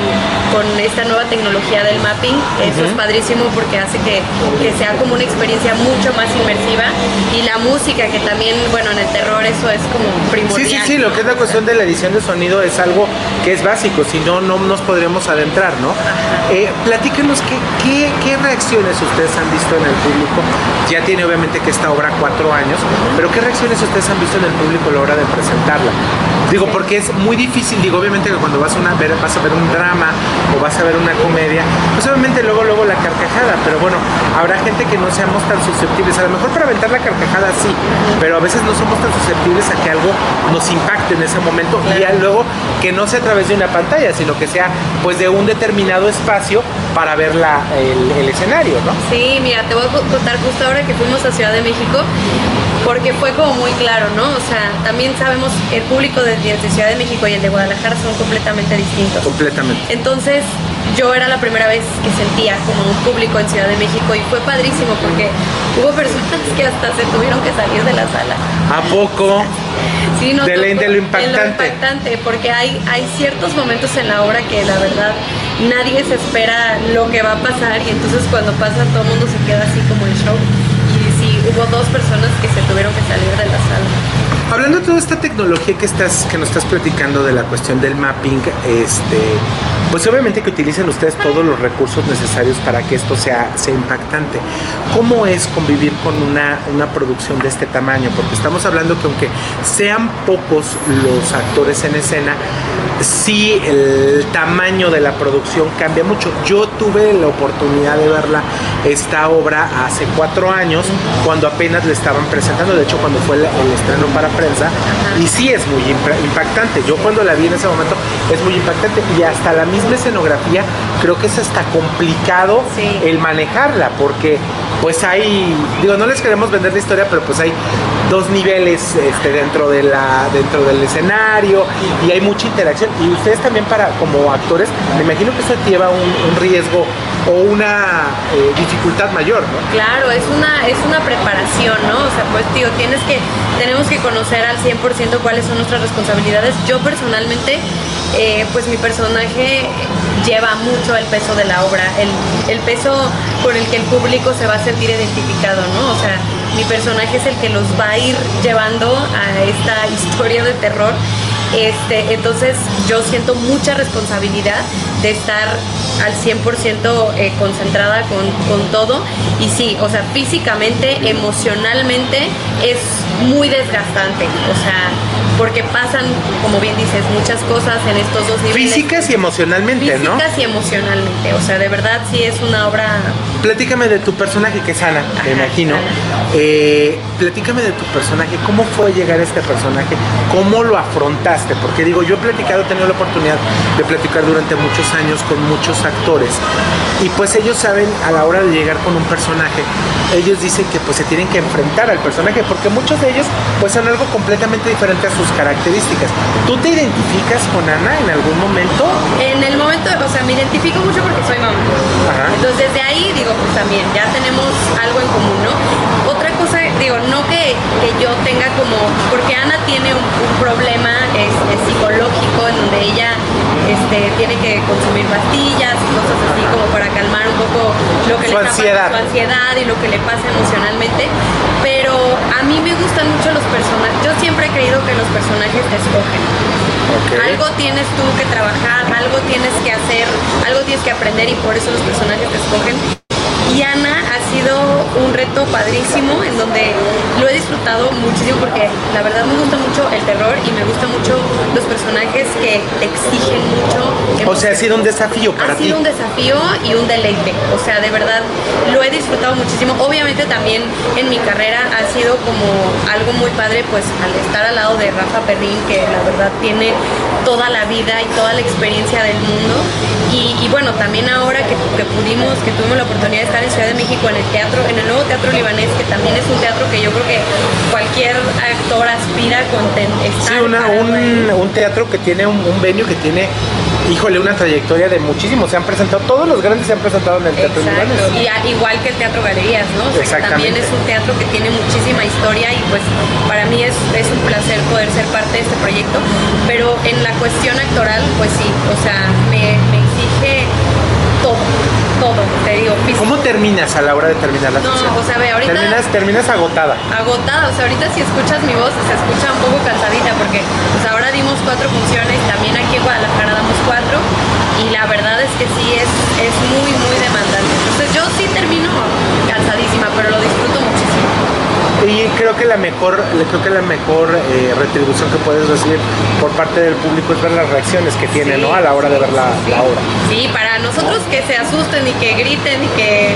con esta nueva tecnología del mapping, eso es padrísimo porque hace que, que sea como una experiencia mucho más inmersiva y la música que también, bueno, en el terror eso es como primordial. Sí, sí, sí, lo que es la cuestión de la edición de sonido es algo que es básico, si no, no nos podríamos adentrar, ¿no? Eh, platíquenos qué, qué, qué reacciones ustedes han visto en el público. Ya tiene obviamente que esta obra cuatro años, pero qué reacciones ustedes han visto en el público a la hora de presentarla. Digo, porque es muy difícil, digo, obviamente que cuando vas a, una, ver, vas a ver un drama o vas a ver una comedia, pues obviamente luego, luego la carcajada, pero bueno, habrá gente que no seamos tan susceptibles, a lo mejor para aventar la carcajada sí, pero a veces no somos tan susceptibles a que algo nos impacte en ese momento y ya luego que no sea a través de una pantalla, sino que sea pues de un determinado espacio para ver la, el, el escenario, ¿no? Sí, mira, te voy a contar justo ahora que fuimos a Ciudad de México, porque fue como muy claro, ¿no? O sea, también sabemos el público de, de Ciudad de México y el de Guadalajara son completamente distintos. Completamente. Entonces, yo era la primera vez que sentía como un público en Ciudad de México y fue padrísimo porque hubo personas que hasta se tuvieron que salir de la sala. ¿A poco? Sí, no, de, la- tocó- de lo impactante. impactante, porque hay, hay ciertos momentos en la obra que la verdad nadie se espera lo que va a pasar y entonces cuando pasa todo el mundo se queda así como en show. Hubo dos personas que se tuvieron que salir de la sala. Hablando de toda esta tecnología que estás, que nos estás platicando de la cuestión del mapping, este, pues obviamente que utilicen ustedes todos los recursos necesarios para que esto sea, sea impactante. ¿Cómo es convivir con una, una producción de este tamaño? Porque estamos hablando que aunque sean pocos los actores en escena, sí el tamaño de la producción cambia mucho. Yo tuve la oportunidad de verla, esta obra, hace cuatro años, cuando apenas le estaban presentando, de hecho cuando fue el, el estreno para prensa, y sí es muy impactante. Yo cuando la vi en ese momento es muy impactante y hasta la misma escenografía creo que es hasta complicado el manejarla, porque pues hay, digo, no les queremos vender la historia, pero pues hay dos niveles este, dentro, de la, dentro del escenario y hay mucha interacción. Y ustedes también para como actores, me imagino que eso lleva un, un riesgo o una eh, dificultad mayor, ¿no? Claro, es una, es una preparación, ¿no? O sea, pues tío, tienes que, tenemos que conocer al 100% cuáles son nuestras responsabilidades. Yo personalmente, eh, pues mi personaje lleva mucho el peso de la obra, el, el peso por el que el público se va a sentir identificado, ¿no? O sea, mi personaje es el que los va a ir llevando a esta historia de terror. Este, entonces yo siento mucha responsabilidad de estar al 100% eh, concentrada con, con todo y sí, o sea, físicamente, emocionalmente es muy desgastante, o sea, porque pasan, como bien dices, muchas cosas en estos dos niveles. Físicas y emocionalmente, ¿no? Físicas y emocionalmente, o sea, de verdad sí es una obra Platícame de tu personaje, que es Ana, me imagino. Eh, platícame de tu personaje, ¿cómo fue llegar a este personaje? ¿Cómo lo afrontaste? Porque digo, yo he platicado, he tenido la oportunidad de platicar durante muchos años con muchos actores y pues ellos saben a la hora de llegar con un personaje, ellos dicen que pues se tienen que enfrentar al personaje porque muchos de ellos pues son algo completamente diferente a sus características. ¿Tú te identificas con Ana en algún momento? En el momento, o sea, me identifico mucho porque soy mamá. Ajá. Entonces desde ahí digo, pues también, ya tenemos algo en común, ¿no? Otra digo, no que, que yo tenga como, porque Ana tiene un, un problema este, psicológico en donde ella este, tiene que consumir pastillas y cosas así como para calmar un poco lo que Su le ansiedad. pasando, su ansiedad y lo que le pasa emocionalmente. Pero a mí me gustan mucho los personajes. Yo siempre he creído que los personajes te escogen. Algo tienes tú que trabajar, algo tienes que hacer, algo tienes que aprender y por eso los personajes te escogen. Y Ana ha sido un reto padrísimo en donde lo he disfrutado muchísimo porque la verdad me gusta mucho el terror y me gustan mucho los personajes que te exigen mucho. O sea, ha sido un desafío para Ha ti. sido un desafío y un deleite. O sea, de verdad lo he disfrutado muchísimo. Obviamente también en mi carrera ha sido como algo muy padre, pues al estar al lado de Rafa Perrín, que la verdad tiene toda la vida y toda la experiencia del mundo. Y, y bueno, también ahora que, que pudimos, que tuvimos la oportunidad de estar en Ciudad de México en el teatro, en el nuevo teatro libanés, que también es un teatro que yo creo que cualquier actor aspira con ten- estar Sí, una- un, un teatro que tiene un, un venue que tiene, híjole, una trayectoria de muchísimos. Se han presentado, todos los grandes se han presentado en el teatro Exacto, libanés. y a- igual que el Teatro Galerías, ¿no? O sea, que también Exactamente. es un teatro que tiene muchísima historia y pues para mí es, es un placer poder ser parte de este proyecto, pero en la cuestión actoral, pues sí, o sea, me, me todo, todo, te digo, físico. ¿Cómo terminas a la hora de terminar la No, función? o sea, ve, ahorita- Terminas, terminas agotada. agotada, o sea, ahorita si escuchas mi voz se escucha un poco cansadita porque pues ahora dimos cuatro funciones, también aquí en Guadalajara damos cuatro y la verdad es que sí es, es muy, muy demandante. Entonces yo sí termino cansadísima, pero lo disfruto muchísimo. Y creo que la mejor, creo que la mejor eh, retribución que puedes recibir por parte del público es ver las reacciones que tiene, Sí, ¿no? A la hora de ver la, la obra. Sí, para nosotros que se asusten y que griten y que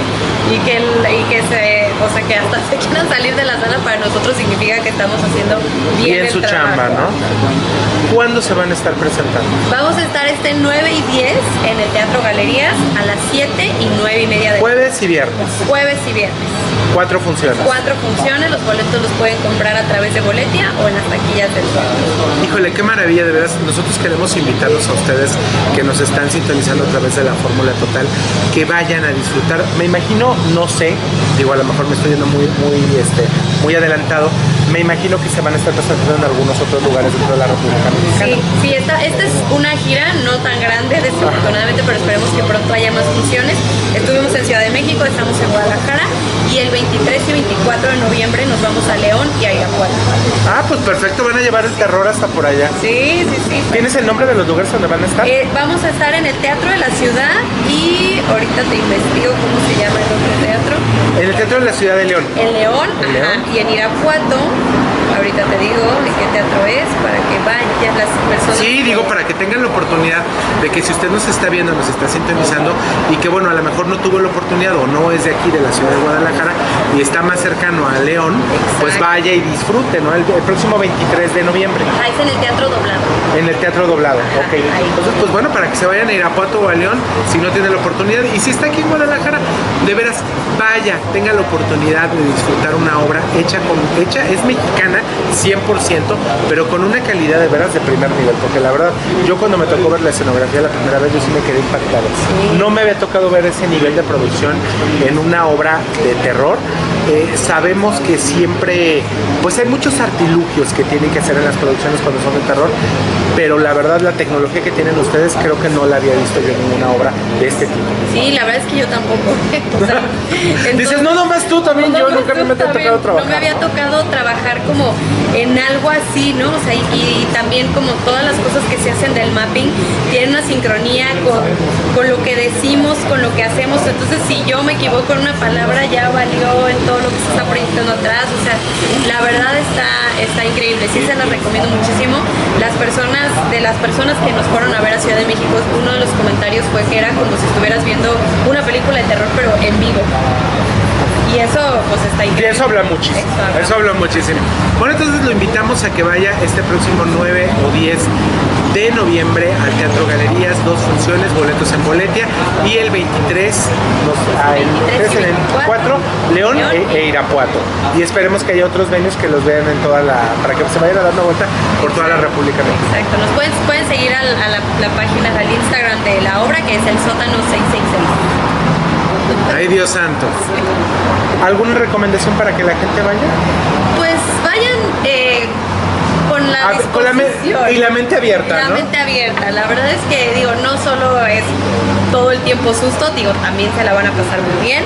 y que y que se, o sea, que hasta se quieran salir de la sala para nosotros significa que estamos haciendo bien, Bien el su trabajo. chamba, ¿no? ¿Cuándo se van a estar presentando? Vamos a estar este 9 y 10 en el Teatro Galerías a las 7 y 9 y media de la Jueves y viernes. Jueves y viernes. Cuatro funciones. Cuatro funciones, los boletos los pueden comprar a través de Boletia o en las taquillas del. Híjole, qué maravilla, de veras. Nosotros queremos invitarlos a ustedes que nos están sintonizando a través de la Fórmula Total, que vayan a disfrutar. Me imagino, no sé, digo, a lo mejor me estoy yendo muy, muy, este, muy adelantado. Me imagino que se van a estar presentando en algunos otros lugares dentro de la República Mexicana. Sí, sí, esta, esta es una gira no tan grande, desafortunadamente, pero esperemos que pronto haya más funciones. Estuvimos en Ciudad de México, estamos en Guadalajara y el 23 y 24 de noviembre nos vamos a León y a Irapuato. Ah, pues perfecto, van a llevar el terror hasta por allá. Sí, sí, sí. ¿Tienes el nombre de los lugares donde van a estar? Eh, vamos a estar en el Teatro de la Ciudad y ahorita te investigo cómo se llama el otro teatro. En el Teatro de la Ciudad de León. En León, En ajá, León. y en Irapuato, ahorita te digo de qué teatro es para que vayan las personas. Sí, digo, para que tengan la oportunidad de que si usted nos está viendo, nos está sintonizando y que bueno, a lo mejor no tuvo la oportunidad o no es de aquí, de la ciudad de Guadalajara y está más cercano a León, pues vaya y disfrute, ¿no? El, el próximo 23 de noviembre Ajá, es en el Teatro Doblado. en el Teatro Doblado, ok. Entonces, pues bueno, para que se vayan a Irapuato o a León, si no tiene la oportunidad, y si está aquí en Guadalajara, de veras, vaya, tenga la oportunidad de disfrutar una obra hecha con, hecha, es mexicana 100%, pero con una calidad de veras de primer nivel, porque la verdad, yo cuando me tocó ver la escenografía la primera vez, yo sí me quedé impactado. No me había tocado ver ese nivel de producción en una obra de terror. Eh, sabemos que siempre, pues hay muchos artilugios que tienen que hacer en las producciones cuando son de terror, pero la verdad la tecnología que tienen ustedes creo que no la había visto yo en ninguna obra de este tipo. Sí, la verdad es que yo tampoco. O sea, Dices, no, nomás tú también, yo nomás nunca tú me ha tocado trabajar. No me había tocado trabajar como en algo así, ¿no? O sea, y, y también como todas las cosas que se hacen del mapping tienen una sincronía con, con lo que decimos, con lo que hacemos. Entonces, si yo me equivoco en una palabra, ya valió en todo lo que se está proyectando atrás. O sea, la verdad está, está increíble. Sí se las recomiendo muchísimo. Las personas, de las personas que nos fueron a ver a Ciudad de México, uno de los comentarios fue que era como si estuvieras viendo una película de terror, pero en vivo. Y eso, pues está increíble. Y eso habla muchísimo. Eso habla muchísimo. Bueno, entonces lo invitamos a que vaya este próximo 9 o 10 de noviembre al Teatro Galerías, dos funciones, boletos en Boletia, y el 23, nos, ah, el 23 en el 4, León e, e Irapuato. Y esperemos que haya otros venues que los vean en toda la, para que se vayan a dar una vuelta por toda la República Mexicana. Exacto, nos pueden, pueden seguir a, la, la página, al Instagram de la obra, que es el sótano 666. Ay, Dios santo. ¿Alguna recomendación para que la gente vaya? Pues vayan eh, con la A con la y la mente abierta, La ¿no? mente abierta. La verdad es que, digo, no solo es todo el tiempo susto, digo, también se la van a pasar muy bien,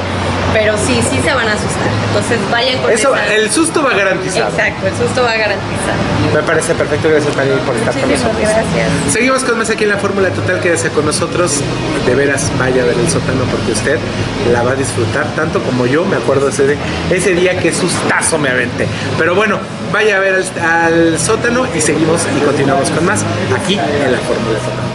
pero sí, sí se van a asustar. Entonces vayan con Eso, esa- el susto va garantizado. Exacto, el susto va garantizado. Me parece perfecto, gracias María por estar con Muchísimas nosotros. gracias. Seguimos con más aquí en la Fórmula Total, quédese con nosotros. De veras, vaya a ver el sótano porque usted la va a disfrutar tanto como yo. Me acuerdo ese, de- ese día que sustazo me aventé. Pero bueno, vaya a ver al, al sótano y seguimos y continuamos con más aquí en la Fórmula Total.